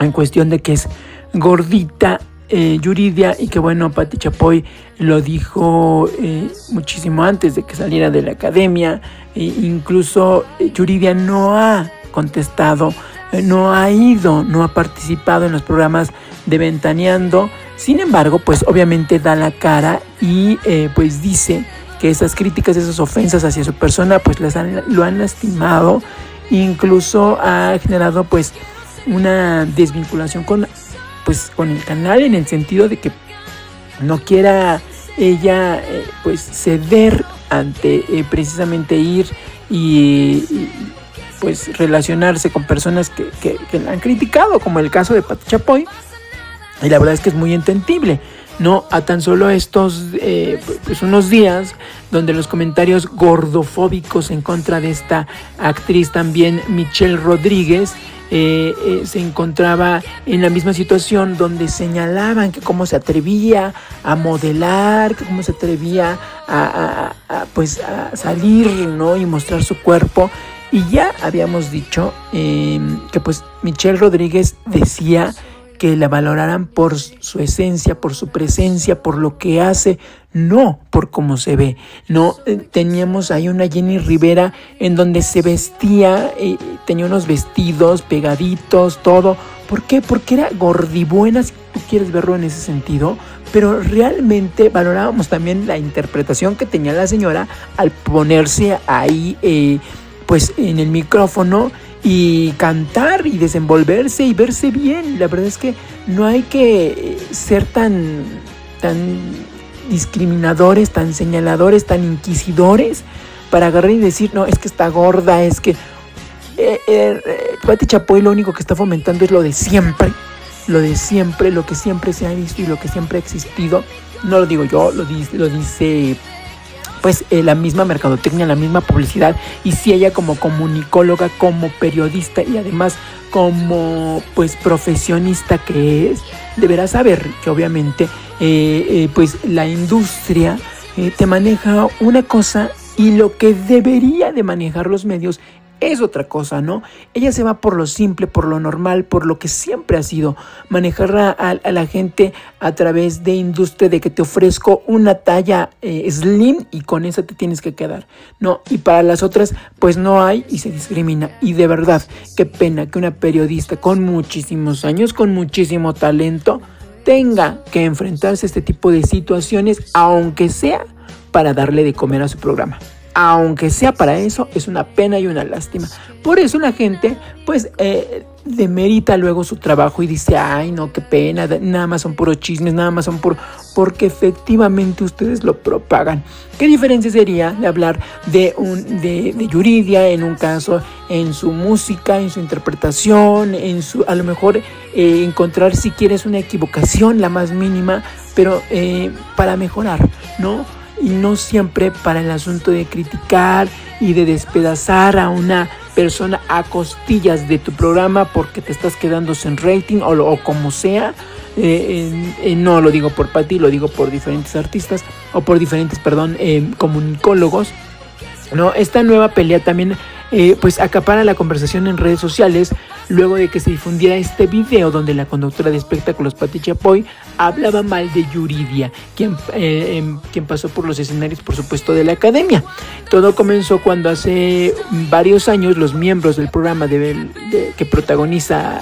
en cuestión de que es gordita eh, Yuridia y que bueno, Pati Chapoy lo dijo eh, muchísimo antes de que saliera de la academia, e incluso eh, Yuridia no ha contestado, eh, no ha ido, no ha participado en los programas de Ventaneando, sin embargo, pues obviamente da la cara y eh, pues dice que esas críticas, esas ofensas hacia su persona, pues les han- lo han lastimado, incluso ha generado pues una desvinculación con pues con el canal en el sentido de que no quiera ella eh, pues ceder ante eh, precisamente ir y, y, pues relacionarse con personas que, que- que la han criticado como el caso de Pati Chapoy y la verdad es que es muy entendible no a tan solo estos eh, pues unos días donde los comentarios gordofóbicos en contra de esta actriz también Michelle Rodríguez eh, eh, se encontraba en la misma situación donde señalaban que cómo se atrevía a modelar, que cómo se atrevía a, a- pues a salir ¿no? y mostrar su cuerpo. Y ya habíamos dicho eh, que pues Michelle Rodríguez decía que la valoraran por su esencia, por su presencia, por lo que hace, no por cómo se ve. No Eh, teníamos ahí una Jenny Rivera en donde se vestía, eh, tenía unos vestidos pegaditos, todo. ¿Por qué? Porque era gordibuena, si tú quieres verlo en ese sentido. Pero realmente valorábamos también la interpretación que tenía la señora al ponerse ahí, eh, pues en el micrófono y cantar y desenvolverse y verse bien. La verdad es que no hay que eh, ser tan, tan discriminadores, tan señaladores, tan inquisidores para agarrar y decir, no, es que está gorda, es que... Eh, eh, Pati Chapoy lo único que está fomentando es lo de siempre, lo de siempre, lo que siempre se ha visto y lo que siempre ha existido. No lo digo yo, lo dice, lo dice pues eh, la misma mercadotecnia, la misma publicidad y si ella como comunicóloga, como periodista y además como pues profesionista que es, deberá saber que obviamente eh, eh, pues la industria te maneja una cosa y lo que debería de manejar los medios es otra cosa, ¿no? Ella se va por lo simple, por lo normal, por lo que siempre ha sido, manejar a, a- la gente a través de industria de que te ofrezco una talla eh, slim y con esa te tienes que quedar, ¿no? Y para las otras, pues no hay y se discrimina. Y de verdad, qué pena que una periodista con muchísimos años, con muchísimo talento, tenga que enfrentarse a este tipo de situaciones, aunque sea para darle de comer a su programa aunque sea para eso, es una pena y una lástima. Por eso la gente, pues, eh, demerita luego su trabajo y dice, ay, no, qué pena, da- nada más son puros chismes, nada más son puro, porque efectivamente ustedes lo propagan. ¿Qué diferencia sería de hablar de, un, de, de Yuridia en un caso, en su música, en su interpretación, en su, a lo mejor eh, encontrar si quieres una equivocación, la más mínima, pero eh, para mejorar, ¿no? Y no siempre para el asunto de criticar y de despedazar a una persona a costillas de tu programa porque te estás quedando sin rating o, como sea. Eh, eh, eh, no lo digo por Pati, lo digo por diferentes artistas o por diferentes, perdón, comunicólogos. No, esta nueva pelea también eh, pues acapara la conversación en redes sociales luego de que se difundiera este video donde la conductora de espectáculos Pati Chapoy hablaba mal de Yuridia, quien, eh, em, quien pasó por los escenarios por supuesto de la academia. Todo comenzó cuando hace varios años los miembros del programa de, que protagoniza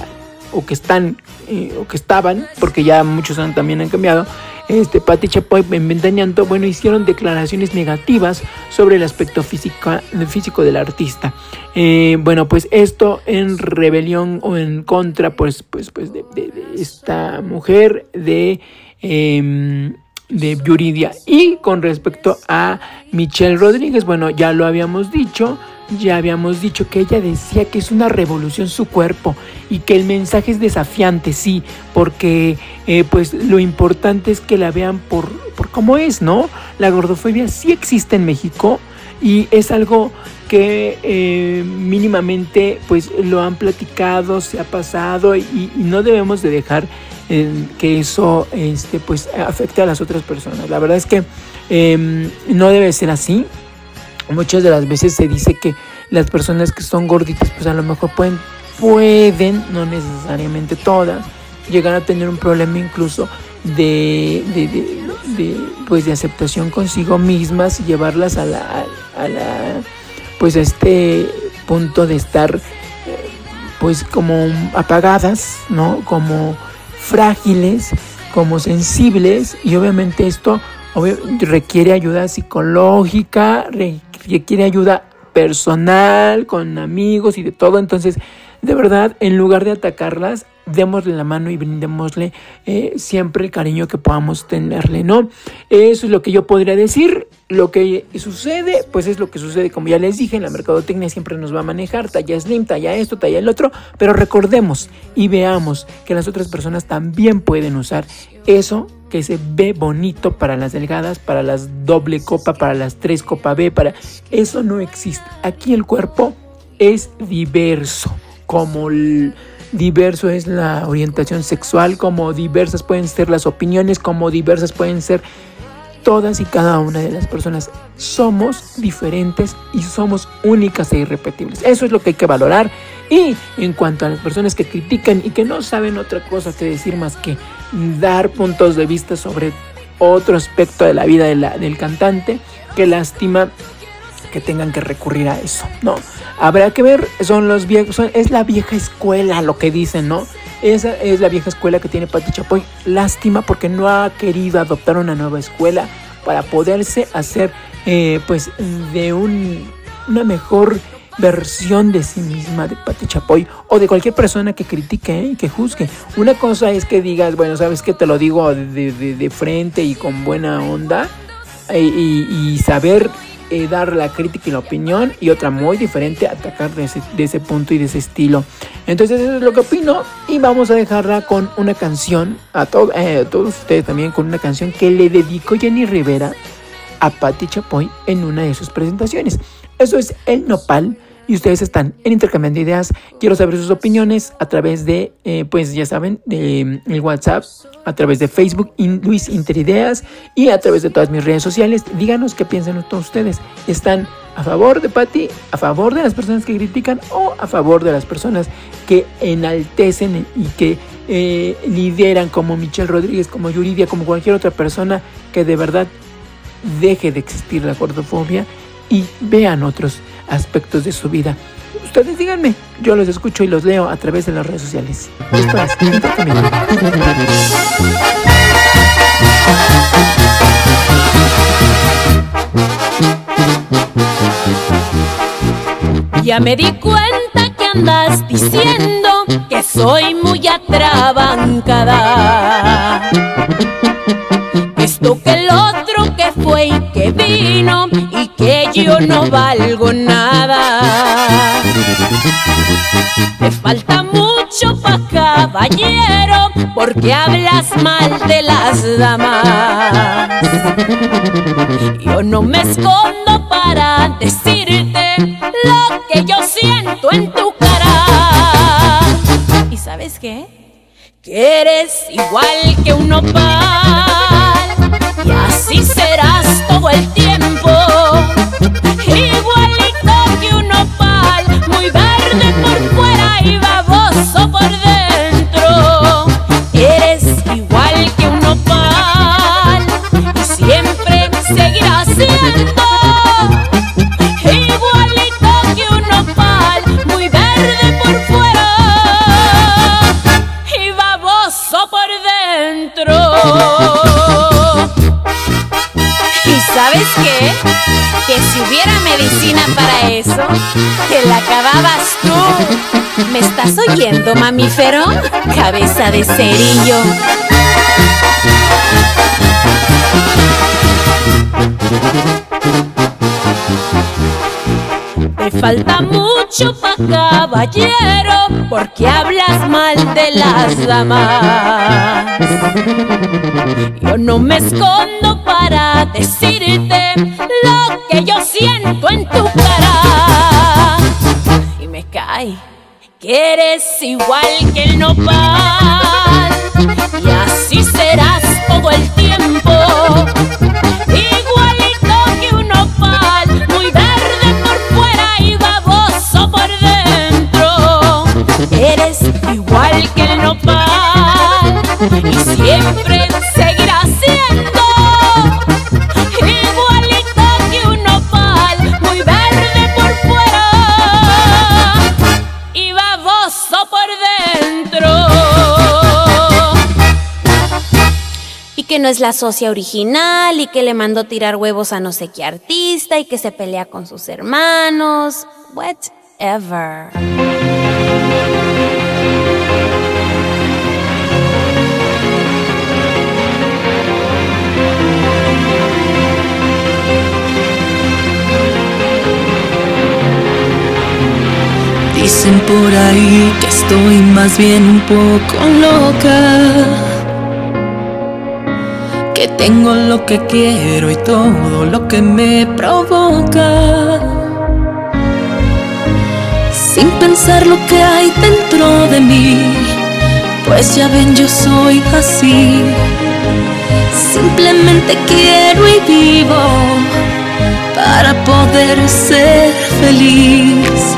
o que están eh, o que estaban, porque ya muchos también han cambiado, este Pati Chapoy en Ventaneando, bueno, hicieron declaraciones negativas sobre el aspecto físico, físico del artista. Eh, bueno, pues esto en rebelión o en contra, pues, pues, pues de, esta mujer de em, de Yuridia. Y con respecto a Michelle Rodríguez, bueno, ya lo habíamos dicho, ya habíamos dicho que ella decía que es una revolución su cuerpo y que el mensaje es desafiante, sí, porque eh, pues lo importante es que la vean por, por cómo es, ¿no? La gordofobia sí existe en México y es algo que eh, mínimamente pues lo han platicado, se ha pasado y, no debemos de dejar eh, que eso este, pues afecte a las otras personas. La verdad es que em, no debe ser así. Muchas de las veces se dice que las personas que son gorditas pues a lo mejor pueden, pueden, no necesariamente todas, llegar a tener un problema incluso de, pues de aceptación consigo mismas y llevarlas a la, a la pues a este punto de estar eh, pues como apagadas, ¿no? Como frágiles, como sensibles y obviamente esto obvio, requiere ayuda psicológica, requiere ayuda personal, con amigos y de todo. Entonces, de verdad, en lugar de atacarlas, démosle la mano y brindémosle eh, siempre el cariño que podamos tenerle, ¿no? Eso es lo que yo podría decir. Lo que sucede, pues es lo que sucede, como ya les dije, en la mercadotecnia siempre nos va a manejar talla slim, talla esto, talla el otro, pero recordemos y veamos que las otras personas también pueden usar eso que se ve bonito para las delgadas, para las doble copa, para las tres copa B, para eso no existe. Aquí el cuerpo es diverso, como diverso es la orientación sexual, como diversas pueden ser las opiniones, como diversas pueden ser todas y cada una de las personas. Somos diferentes y somos únicas e irrepetibles. Eso es lo que hay que valorar. Y en cuanto a las personas que critican y que no saben otra cosa que decir más que dar puntos de vista sobre otro aspecto de la vida del cantante, qué lástima que tengan que recurrir a eso, ¿no? Habrá que ver, son los viejos, son, es la vieja escuela lo que dicen, ¿no? Esa es la vieja escuela que tiene Pati Chapoy. Lástima porque no ha querido adoptar una nueva escuela para poderse hacer, eh, pues, de un, una mejor versión de sí misma de Pati Chapoy o de cualquier persona que critique y que juzgue. Una cosa es que digas, bueno, sabes que te lo digo de, de, de frente y con buena onda y, y, y saber eh, dar la crítica y la opinión y otra muy diferente atacar de ese, punto y de ese estilo. Entonces eso es lo que opino y vamos a dejarla con una canción a, eh, todos ustedes también con una canción que le dedicó Jenny Rivera a Patti Chapoy en una de sus presentaciones. Eso es El Nopal y ustedes están en intercambiando ideas. Quiero saber sus opiniones a través de, eh, pues ya saben, de, el WhatsApp, a través de Facebook, Luis Interideas y a través de todas mis redes sociales. Díganos qué piensan todos ustedes. ¿Están a favor de Patty, a favor de las personas que critican o a favor de las personas que enaltecen y que eh, lideran como Michelle Rodríguez, como Yuridia, como cualquier otra persona que de verdad deje de existir la gordofobia y vean otros aspectos de su vida. Ustedes díganme, yo los escucho y los leo a través de las redes sociales. Ya me di cuenta que andas diciendo que soy muy atrabancada. Esto que el vino y que yo no valgo nada. Te falta mucho pa' caballero porque hablas mal de las damas. Yo no me escondo para decirte lo que yo siento en tu cara. ¿Y sabes qué? Que eres igual que un nopal y así todo el tiempo. Igualito Que si hubiera medicina para eso, te la acababas tú. ¿Me estás oyendo, mamífero? Cabeza de cerillo. Te falta mucho pa' caballero, porque hablas mal de las damas. Yo no me escondo para decirte lo que yo siento en tu cara. Y me cae que eres igual que el nopal. Y así serás todo el tiempo. Igual que el nopal y siempre seguirás siendo igualito que un nopal, muy verde por fuera y baboso por dentro. Y que no es la socia original y que le mandó tirar huevos a no sé qué artista y que se pelea con sus hermanos. Whatever. Dicen por ahí que estoy más bien un poco loca. Que tengo lo que quiero y todo lo que me provoca. Sin pensar lo que hay dentro de mí. Pues ya ven, yo soy así. Simplemente quiero y vivo para poder ser feliz.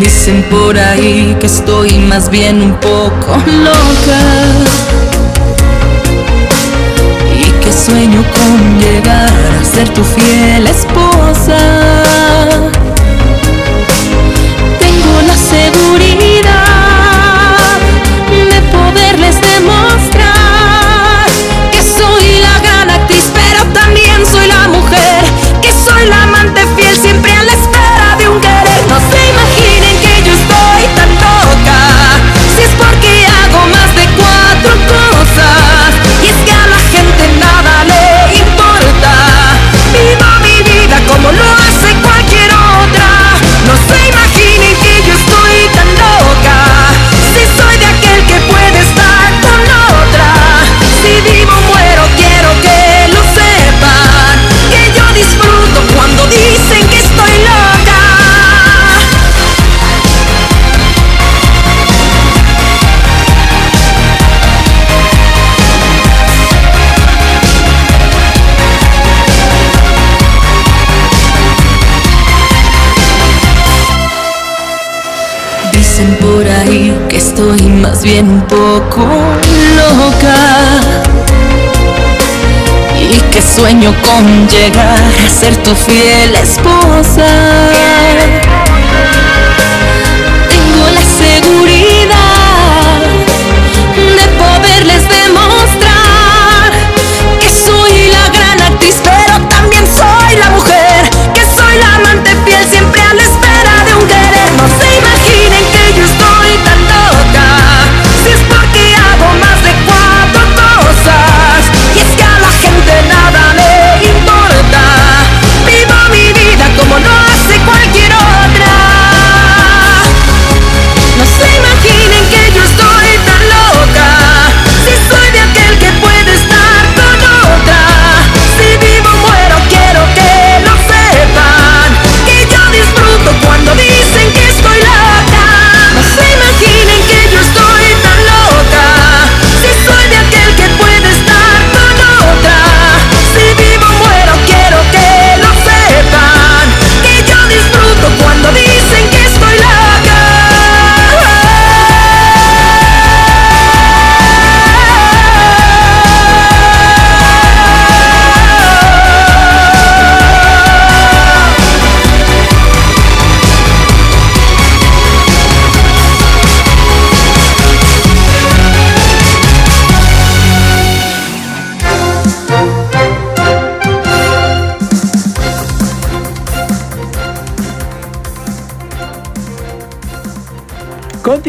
Dicen por ahí que estoy más bien un poco loca y que sueño con llegar a ser tu fiel esposa. Bien un poco loca y que sueño con llegar a ser tu fiel esposa.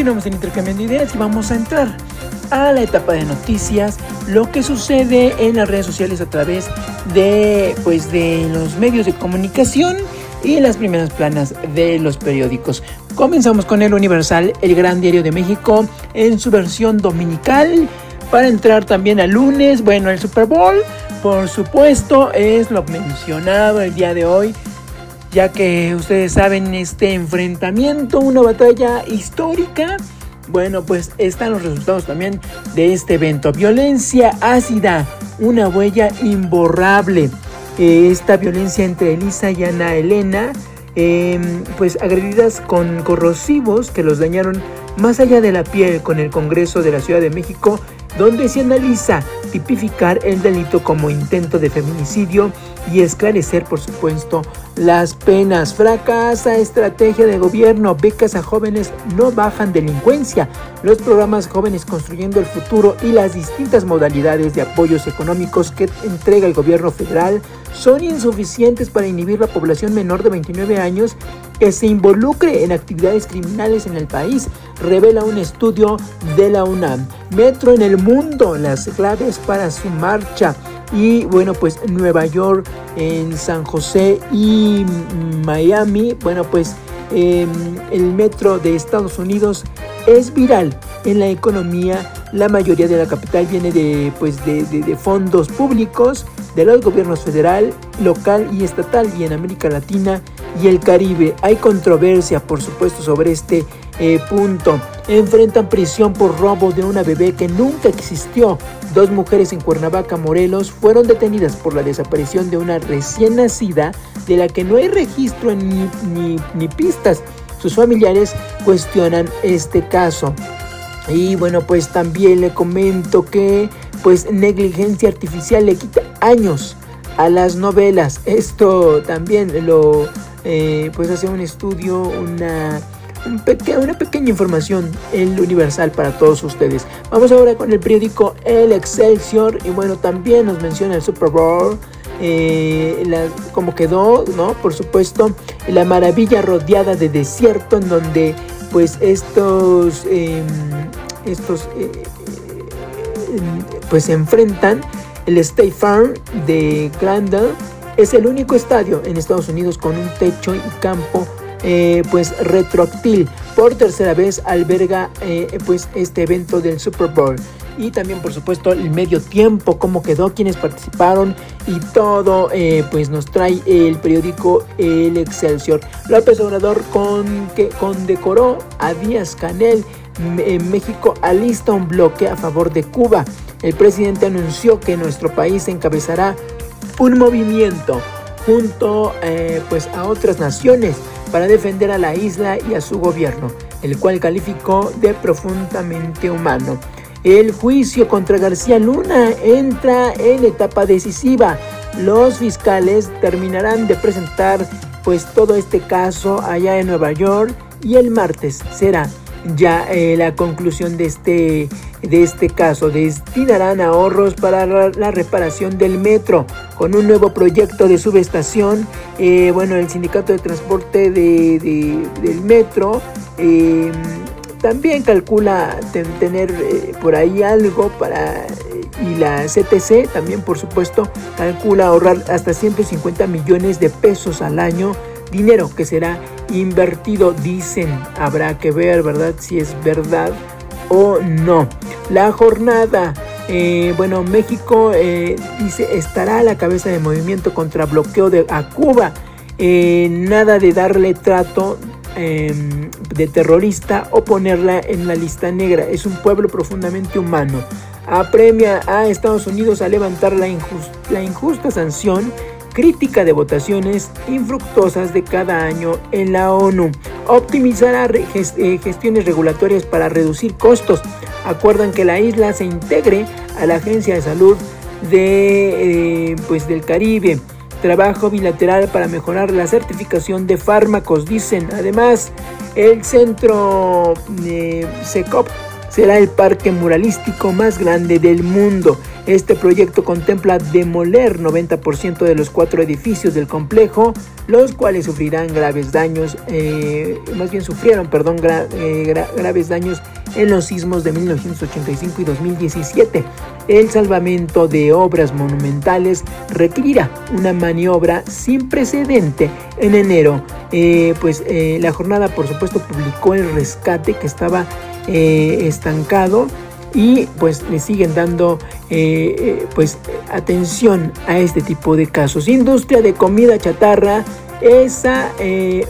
Continuamos en intercambiando ideas y vamos a entrar a la etapa de noticias, lo que sucede en las redes sociales a través de pues de los medios de comunicación y las primeras planas de los periódicos. Comenzamos con el Universal, el Gran Diario de México, en su versión dominical. Para entrar también al lunes, bueno, el Super Bowl, por supuesto, es lo mencionado el día de hoy ya que ustedes saben este enfrentamiento, una batalla histórica. Bueno, pues están los resultados también de este evento. Violencia ácida, una huella imborrable. Esta violencia entre Elisa y Ana Elena, em, pues agredidas con corrosivos que los dañaron más allá de la piel con el Congreso de la Ciudad de México, donde se analiza tipificar el delito como intento de feminicidio y esclarecer, por supuesto, las penas. Fracasa estrategia de gobierno. Becas a jóvenes no bajan delincuencia. Los programas Jóvenes Construyendo el Futuro y las distintas modalidades de apoyos económicos que entrega el gobierno federal son insuficientes para inhibir la población menor de 29 años que se involucre en actividades criminales en el país, revela un estudio de la UNAM. Metro en el mundo, las claves para su marcha. Y bueno, pues Nueva York, en San José y Miami, bueno, pues em, el metro de Estados Unidos es viral en la economía. La mayoría de la capital viene de, pues de, de fondos públicos de los gobiernos federal, local y estatal y en América Latina y el Caribe. Hay controversia, por supuesto, sobre este eh, punto. Enfrentan prisión por robo de una bebé que nunca existió. Dos mujeres en Cuernavaca, Morelos, fueron detenidas por la desaparición de una recién nacida de la que no hay registro ni, ni, pistas. Sus familiares cuestionan este caso. Y bueno, pues también le comento que pues negligencia artificial le quita años a las novelas. Esto también lo eh, pues hace un estudio, una, una pequeña información, el universal para todos ustedes. Vamos ahora con el periódico El Excelsior y bueno, también nos menciona el Super Bowl. Eh, como quedó, ¿no? Por supuesto, la maravilla rodeada de desierto en donde pues estos, em, estos eh, pues se enfrentan el State Farm de Glendale es el único estadio en Estados Unidos con un techo y campo eh, pues retroactil. Por tercera vez alberga eh, pues este evento del Super Bowl. Y también por supuesto el medio tiempo, cómo quedó, quienes participaron y todo eh, pues nos trae el periódico El Excelsior. López Obrador con, que condecoró a Díaz Canel. En México alista un bloque a favor de Cuba. El presidente anunció que nuestro país encabezará un movimiento junto pues a otras naciones para defender a la isla y a su gobierno, el cual calificó de profundamente humano. El juicio contra García Luna entra en etapa decisiva. Los fiscales terminarán de presentar pues todo este caso allá en Nueva York y el martes será ya eh, la conclusión de este, de este caso. Destinarán ahorros para la, reparación del metro con un nuevo proyecto de subestación. Eh, bueno, el sindicato de transporte de, del metro em, también calcula tener eh, por ahí algo para... Y la CTC también, por supuesto, calcula ahorrar hasta 150 millones de pesos al año dinero que será invertido, dicen, habrá que ver, ¿verdad? Si es verdad o no. La jornada, eh, bueno, México eh, dice estará a la cabeza de movimiento contra bloqueo de, a Cuba. Eh, nada de darle trato em, de terrorista o ponerla en la lista negra. Es un pueblo profundamente humano. Apremia a Estados Unidos a levantar la, la injusta sanción crítica de votaciones infructuosas de cada año en la ONU. Optimizará eh, gestiones regulatorias para reducir costos. Acuerdan que la isla se integre a la Agencia de Salud de, eh, pues del Caribe. Trabajo bilateral para mejorar la certificación de fármacos, dicen. Además, el centro eh, SECOP será el parque muralístico más grande del mundo. Este proyecto contempla demoler 90% de los cuatro edificios del complejo, los cuales sufrirán graves daños, eh, más bien sufrieron, perdón, eh, graves daños en los sismos de 1985 y 2017. El salvamento de obras monumentales requerirá una maniobra sin precedente en enero. Eh, pues la jornada, por supuesto, publicó el rescate que estaba estancado y pues le siguen dando eh, eh, pues atención a este tipo de casos. Industria de comida chatarra, esa eh,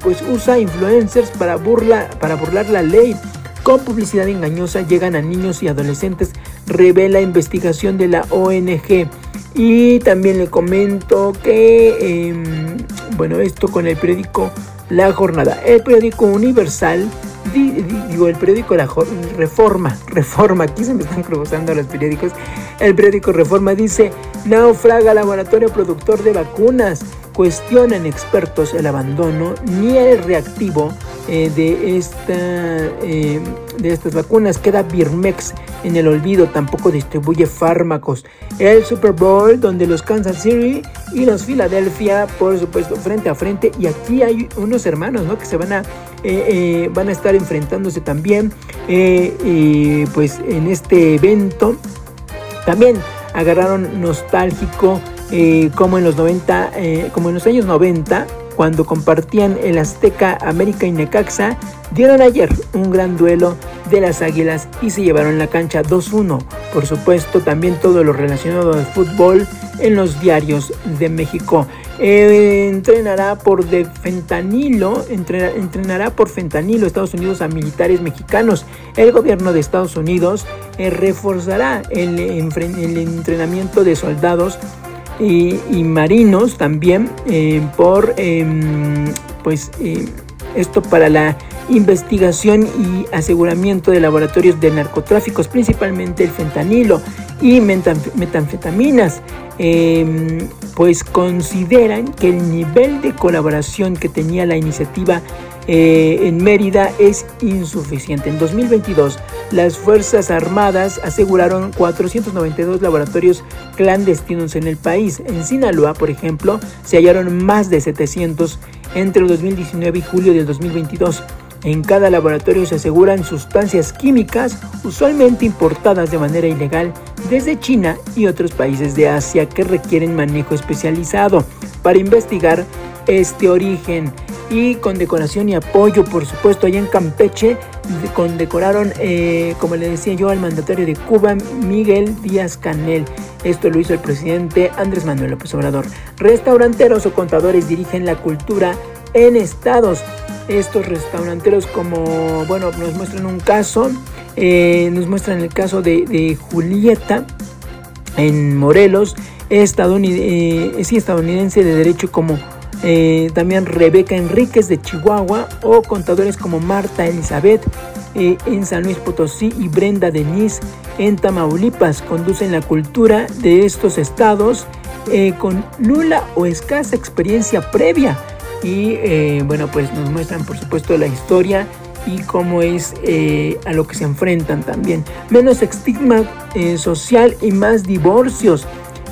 pues usa influencers para, burla, para burlar la ley. Con publicidad engañosa llegan a niños y adolescentes, revela investigación de la ONG. Y también le comento que, em, bueno, esto con el periódico La Jornada. El periódico Universal digo, el periódico La Reforma, Reforma, aquí se me están cruzando los periódicos. El periódico Reforma dice, naufraga laboratorio productor de vacunas. Cuestionan expertos el abandono ni el reactivo eh, de, esta, eh, de estas vacunas. Queda Birmex en el olvido, tampoco distribuye fármacos. El Super Bowl, donde los Kansas City y los Philadelphia, por supuesto, frente a frente. Y aquí hay unos hermanos, ¿no? Que se van a, eh, van a estar enfrentándose también, pues, en este evento. También agarraron nostálgico eh, como en los 90, eh, como en los años 90, cuando compartían el Azteca América y Necaxa, dieron ayer un gran duelo de las Águilas y se llevaron la cancha 2-1. Por supuesto, también todo lo relacionado al fútbol en los diarios de México. Eh, entrenará por de fentanilo, entrenará por fentanilo Estados Unidos a militares mexicanos. El gobierno de Estados Unidos reforzará el, el entrenamiento de soldados y, marinos también eh, por em, pues eh, esto para la investigación y aseguramiento de laboratorios de narcotráficos, principalmente el fentanilo y metanfetaminas, em, pues consideran que el nivel de colaboración que tenía la iniciativa eh, en Mérida es insuficiente. En 2022, las Fuerzas Armadas aseguraron 492 laboratorios clandestinos en el país. En Sinaloa, por ejemplo, se hallaron más de 700 entre el 2019 y julio del 2022. En cada laboratorio se aseguran sustancias químicas, usualmente importadas de manera ilegal desde China y otros países de Asia que requieren manejo especializado para investigar este origen y condecoración y apoyo, por supuesto, allá en Campeche condecoraron, eh, como le decía yo, al mandatario de Cuba, Miguel Díaz Canel. Esto lo hizo el presidente Andrés Manuel López Obrador. Restauranteros o contadores dirigen la cultura en estados. Estos restauranteros, como, bueno, nos muestran un caso, eh, nos muestran el caso de, Julieta en Morelos, estadounidense, eh, estadounidense de derecho como eh, también Rebeca Enríquez de Chihuahua o contadores como Marta Elizabeth eh, en San Luis Potosí y Brenda Denise en Tamaulipas conducen la cultura de estos estados eh, con nula o escasa experiencia previa. Y bueno pues nos muestran por supuesto la historia y cómo es a lo que se enfrentan también. Menos estigma social y más divorcios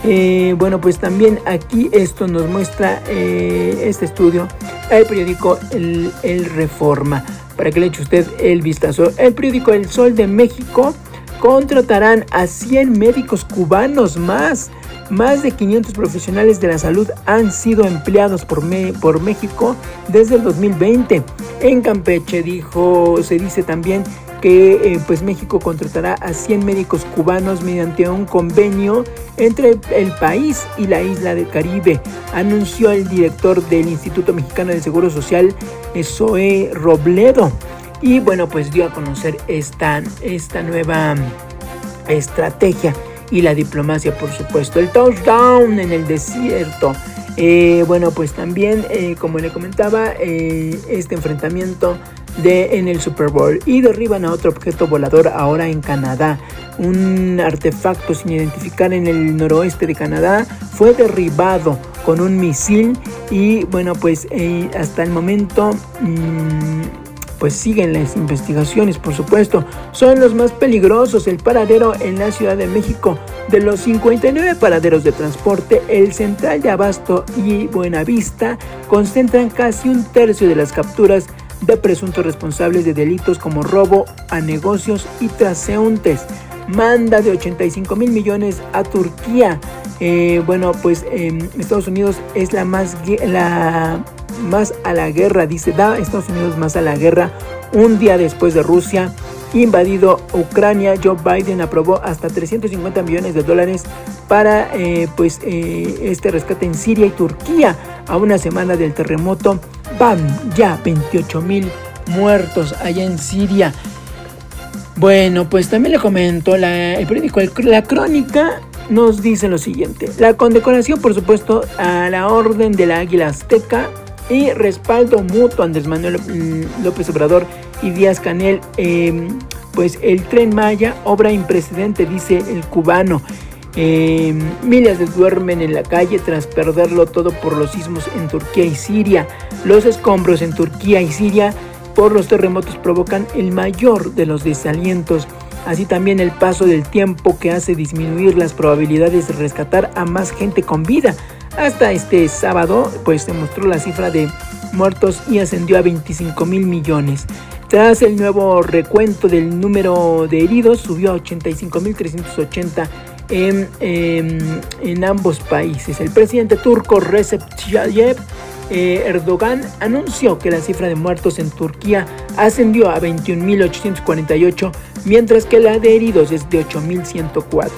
eh, bueno, pues también aquí esto nos muestra eh, este estudio, el periódico el, Reforma, para que le eche usted el vistazo. El periódico El Sol de México contratarán a 100 médicos cubanos más. Más de 500 profesionales de la salud han sido empleados por, por México desde el 2020. En Campeche dijo, se dice también que eh, pues México contratará a 100 médicos cubanos mediante un convenio entre el país y la isla del Caribe, anunció el director del Instituto Mexicano del Seguro Social, Zoe Robledo. Y bueno, pues dio a conocer esta, esta nueva estrategia y la diplomacia, por supuesto. El touchdown en el desierto. Eh, bueno, pues también, eh, como le comentaba, este enfrentamiento de, en el Super Bowl y derriban a otro objeto volador ahora en Canadá. Un artefacto sin identificar en el noroeste de Canadá fue derribado con un misil y bueno pues eh, hasta el momento mm, pues siguen las investigaciones, por supuesto. Son los más peligrosos. El paradero en la Ciudad de México. De los 59 paraderos de transporte, el Central de Abasto y Buenavista concentran casi un tercio de las capturas de presuntos responsables de delitos como robo a negocios y transeúntes. Manda de 85 mil millones a Turquía. Eh, bueno, pues eh, Estados Unidos es la más, la más a la guerra, dice, da Estados Unidos más a la guerra un día después de Rusia invadido Ucrania. Joe Biden aprobó hasta 350 millones de dólares para eh, pues, eh, este rescate en Siria y Turquía a una semana del terremoto. Van ya 28 mil muertos allá en Siria. Bueno, pues también le comento, el periódico La Crónica nos dice lo siguiente. La condecoración, por supuesto, a la Orden de la Águila Azteca y respaldo mutuo a Andrés Manuel mm, López Obrador y Díaz Canel. Em, pues el tren Maya, obra imprecedente, dice el cubano. Em, miles duermen en la calle tras perderlo todo por los sismos en Turquía y Siria. Los escombros en Turquía y Siria por los terremotos provocan el mayor de los desalientos. Así también el paso del tiempo que hace disminuir las probabilidades de rescatar a más gente con vida. Hasta este sábado, pues se mostró la cifra de muertos y ascendió a 25 mil millones. Tras el nuevo recuento del número de heridos, subió a 85.380 en, en, en ambos países. El presidente turco Recep Tayyip eh, Erdogan anunció que la cifra de muertos en Turquía ascendió a 21.848, mientras que la de heridos es de 8.104.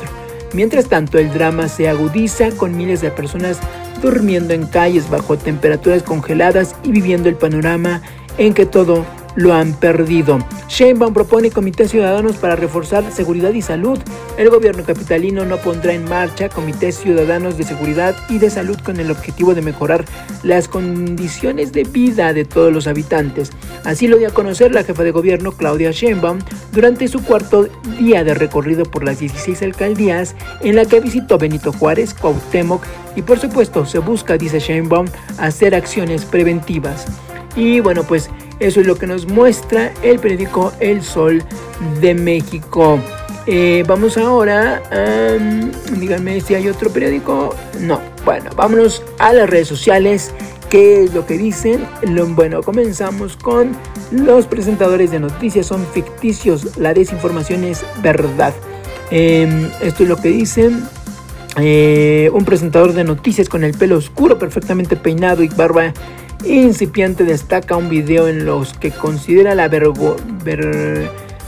Mientras tanto, el drama se agudiza con miles de personas durmiendo en calles bajo temperaturas congeladas y viviendo el panorama en que todo lo han perdido. Sheinbaum propone comités ciudadanos para reforzar seguridad y salud. El gobierno capitalino no pondrá en marcha comités ciudadanos de seguridad y de salud con el objetivo de mejorar las condiciones de vida de todos los habitantes. Así lo dio a conocer la jefa de gobierno Claudia Sheinbaum durante su cuarto día de recorrido por las 16 alcaldías en la que visitó Benito Juárez, Cuauhtémoc y por supuesto se busca, dice Sheinbaum, hacer acciones preventivas. Y bueno, pues eso es lo que nos muestra el periódico El Sol de México. Eh, vamos ahora, díganme si hay otro periódico. No, bueno, vámonos a las redes sociales. ¿Qué es lo que dicen? bueno, comenzamos con los presentadores de noticias son ficticios, la desinformación es verdad. Em, esto es lo que dicen. Eh, un presentador de noticias con el pelo oscuro, perfectamente peinado y barba incipiente destaca un video en los que considera la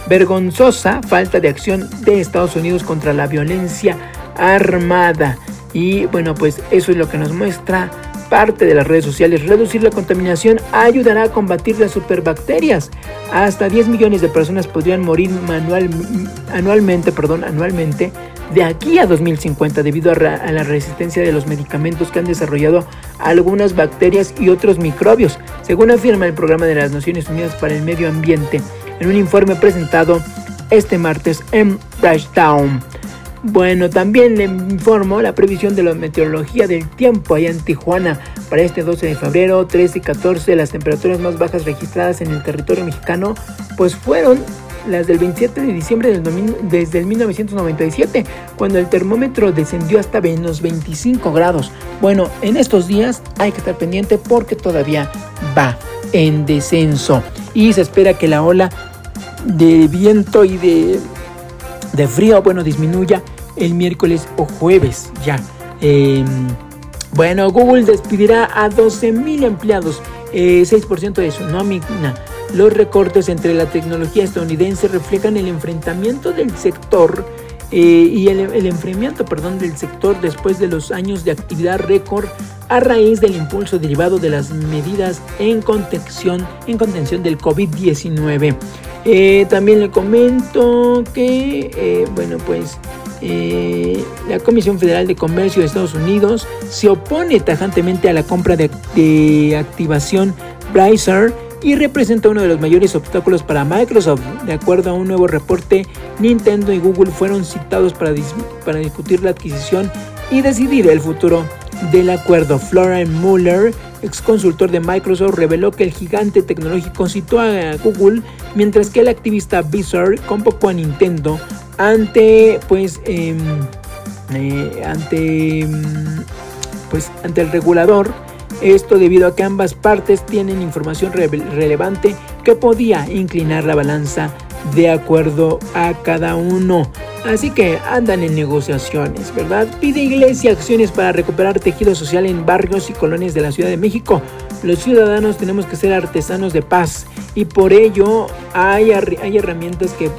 vergonzosa falta de acción de Estados Unidos contra la violencia armada. Y bueno, pues eso es lo que nos muestra parte de las redes sociales. Reducir la contaminación ayudará a combatir las superbacterias. Hasta 10 millones de personas podrían morir anualmente, perdón, anualmente de aquí a 2050 debido a, la resistencia de los medicamentos que han desarrollado algunas bacterias y otros microbios, según afirma el Programa de las Naciones Unidas para el Medio Ambiente en un informe presentado este martes en Bridgetown. Bueno, también le informo la previsión de la meteorología del tiempo allá en Tijuana para este 12 de febrero, 13 y 14. Las temperaturas más bajas registradas en el territorio mexicano pues fueron las del 27 de diciembre del desde el 1997, cuando el termómetro descendió hasta menos 25 grados. Bueno, en estos días hay que estar pendiente porque todavía va en descenso y se espera que la ola de viento y de, de frío, bueno, disminuya el miércoles o jueves ya. Em, bueno, Google despedirá a 12.000 empleados, 6% eh, de su nómina. Los recortes entre la tecnología estadounidense reflejan el enfrentamiento del sector eh, y el, el, enfriamiento perdón, del sector después de los años de actividad récord a raíz del impulso derivado de las medidas en contención, en contención del COVID-19. Eh, también le comento que, eh, bueno, pues la Comisión Federal de Comercio de Estados Unidos se opone tajantemente a la compra de, activación Brycer y representa uno de los mayores obstáculos para Microsoft. De acuerdo a un nuevo reporte, Nintendo y Google fueron citados para, para discutir la adquisición y decidir el futuro del acuerdo. Florian Muller, ex consultor de Microsoft, reveló que el gigante tecnológico citó a Google, mientras que el activista Bizarre convocó a Nintendo ante, pues, em, eh, ante, em, pues, ante el regulador. Esto debido a que ambas partes tienen información relevante que podía inclinar la balanza de acuerdo a cada uno. Así que andan en negociaciones, ¿verdad? Pide Iglesia acciones para recuperar tejido social en barrios y colonias de la Ciudad de México. Los ciudadanos tenemos que ser artesanos de paz y por ello hay, hay herramientas que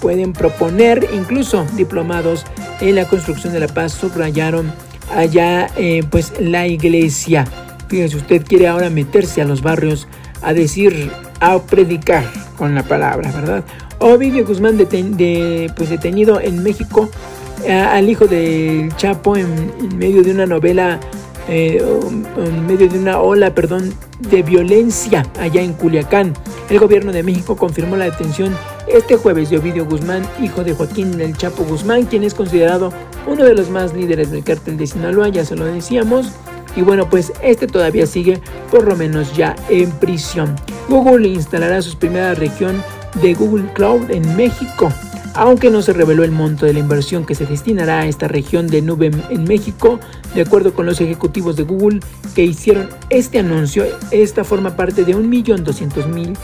pueden proponer, incluso diplomados en la construcción de la paz, subrayaron allá eh, pues la iglesia. Fíjense, usted quiere ahora meterse a los barrios a decir, a predicar con la palabra, ¿verdad? Ovidio Guzmán de, pues detenido en México al hijo del Chapo en, medio de una novela, eh, en medio de una ola, perdón, de violencia allá en Culiacán. El gobierno de México confirmó la detención este jueves de Ovidio Guzmán, hijo de Joaquín El Chapo Guzmán, quien es considerado uno de los más líderes del cártel de Sinaloa, ya se lo decíamos. Y bueno, pues este todavía sigue por lo menos ya en prisión. Google instalará su primera región de Google Cloud en México. Aunque no se reveló el monto de la inversión que se destinará a esta región de nube en México, de acuerdo con los ejecutivos de Google que hicieron este anuncio, esta forma parte de 1.200.000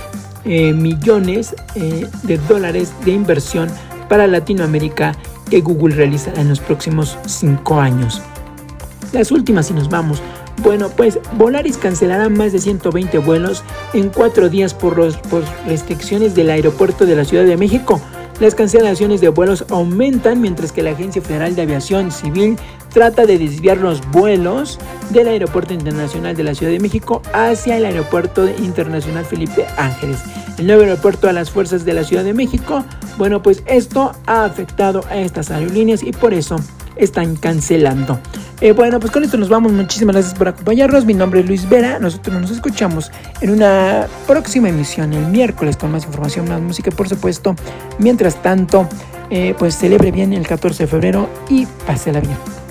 eh, millones eh, de dólares de inversión para Latinoamérica que Google realizará en los próximos cinco años. Las últimas si nos vamos. Bueno, pues Volaris cancelará más de 120 vuelos en cuatro días por, por restricciones del aeropuerto de la Ciudad de México. Las cancelaciones de vuelos aumentan mientras que la Agencia Federal de Aviación Civil trata de desviar los vuelos del Aeropuerto Internacional de la Ciudad de México hacia el Aeropuerto Internacional Felipe Ángeles. El nuevo aeropuerto a las fuerzas de la Ciudad de México, bueno, pues esto ha afectado a estas aerolíneas y por eso están cancelando. Eh, bueno, pues con esto nos vamos. Muchísimas gracias por acompañarnos. Mi nombre es Luis Vera. Nosotros nos escuchamos en una próxima emisión el miércoles con más información, más música, por supuesto. Mientras tanto, eh, pues celebre bien el 14 de febrero y pásela bien.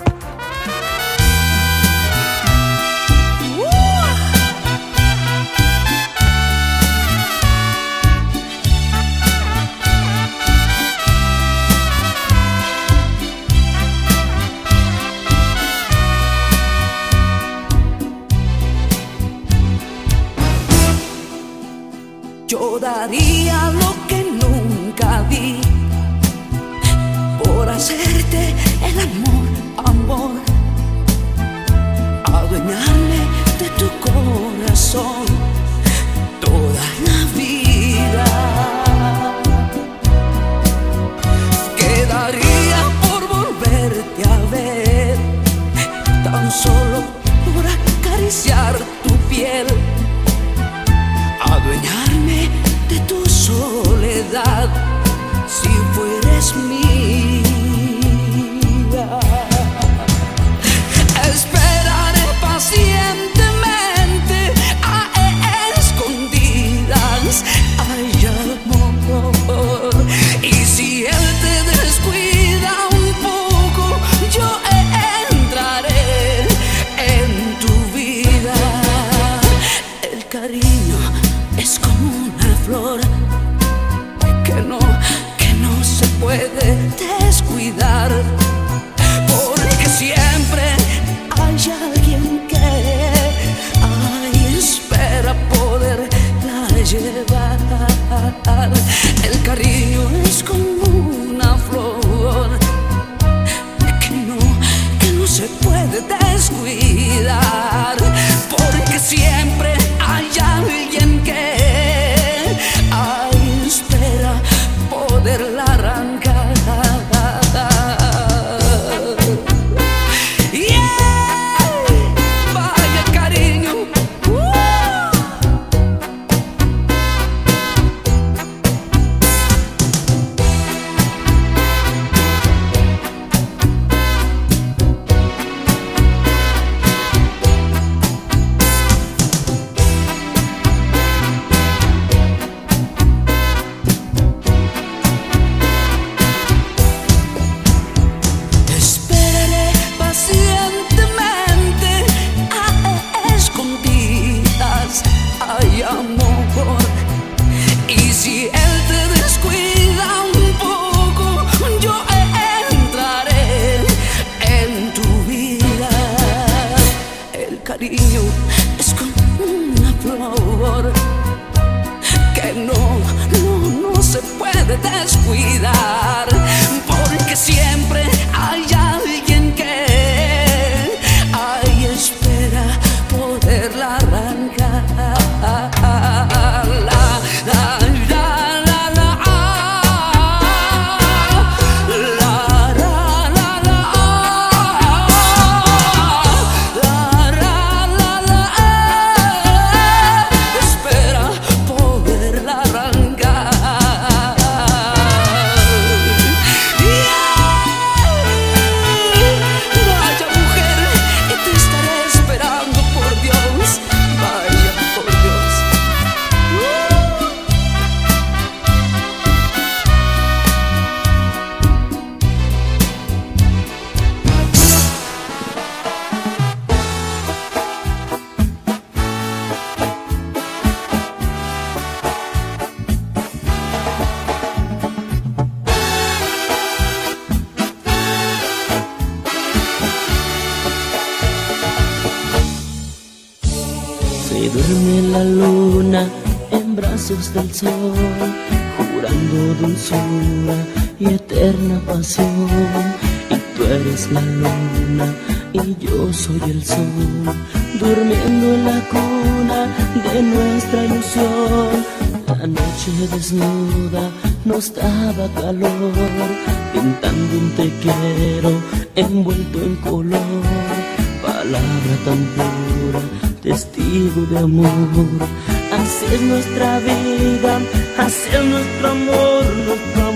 Así es nuestra vida, así es nuestro amor, nuestro amor.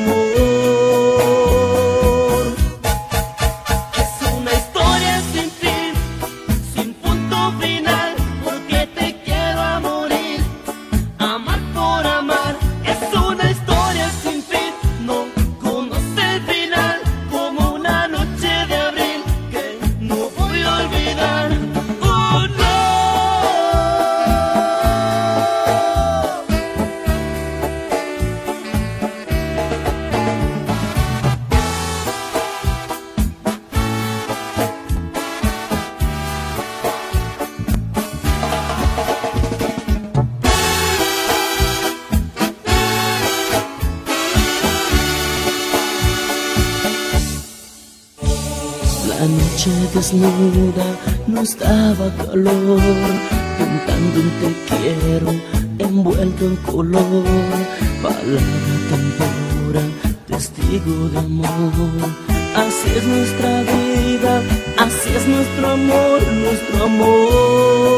desnuda nos daba calor, cantando un te quiero envuelto en color, palabra tan testigo de amor. Así es nuestra vida, así es nuestro amor, nuestro amor.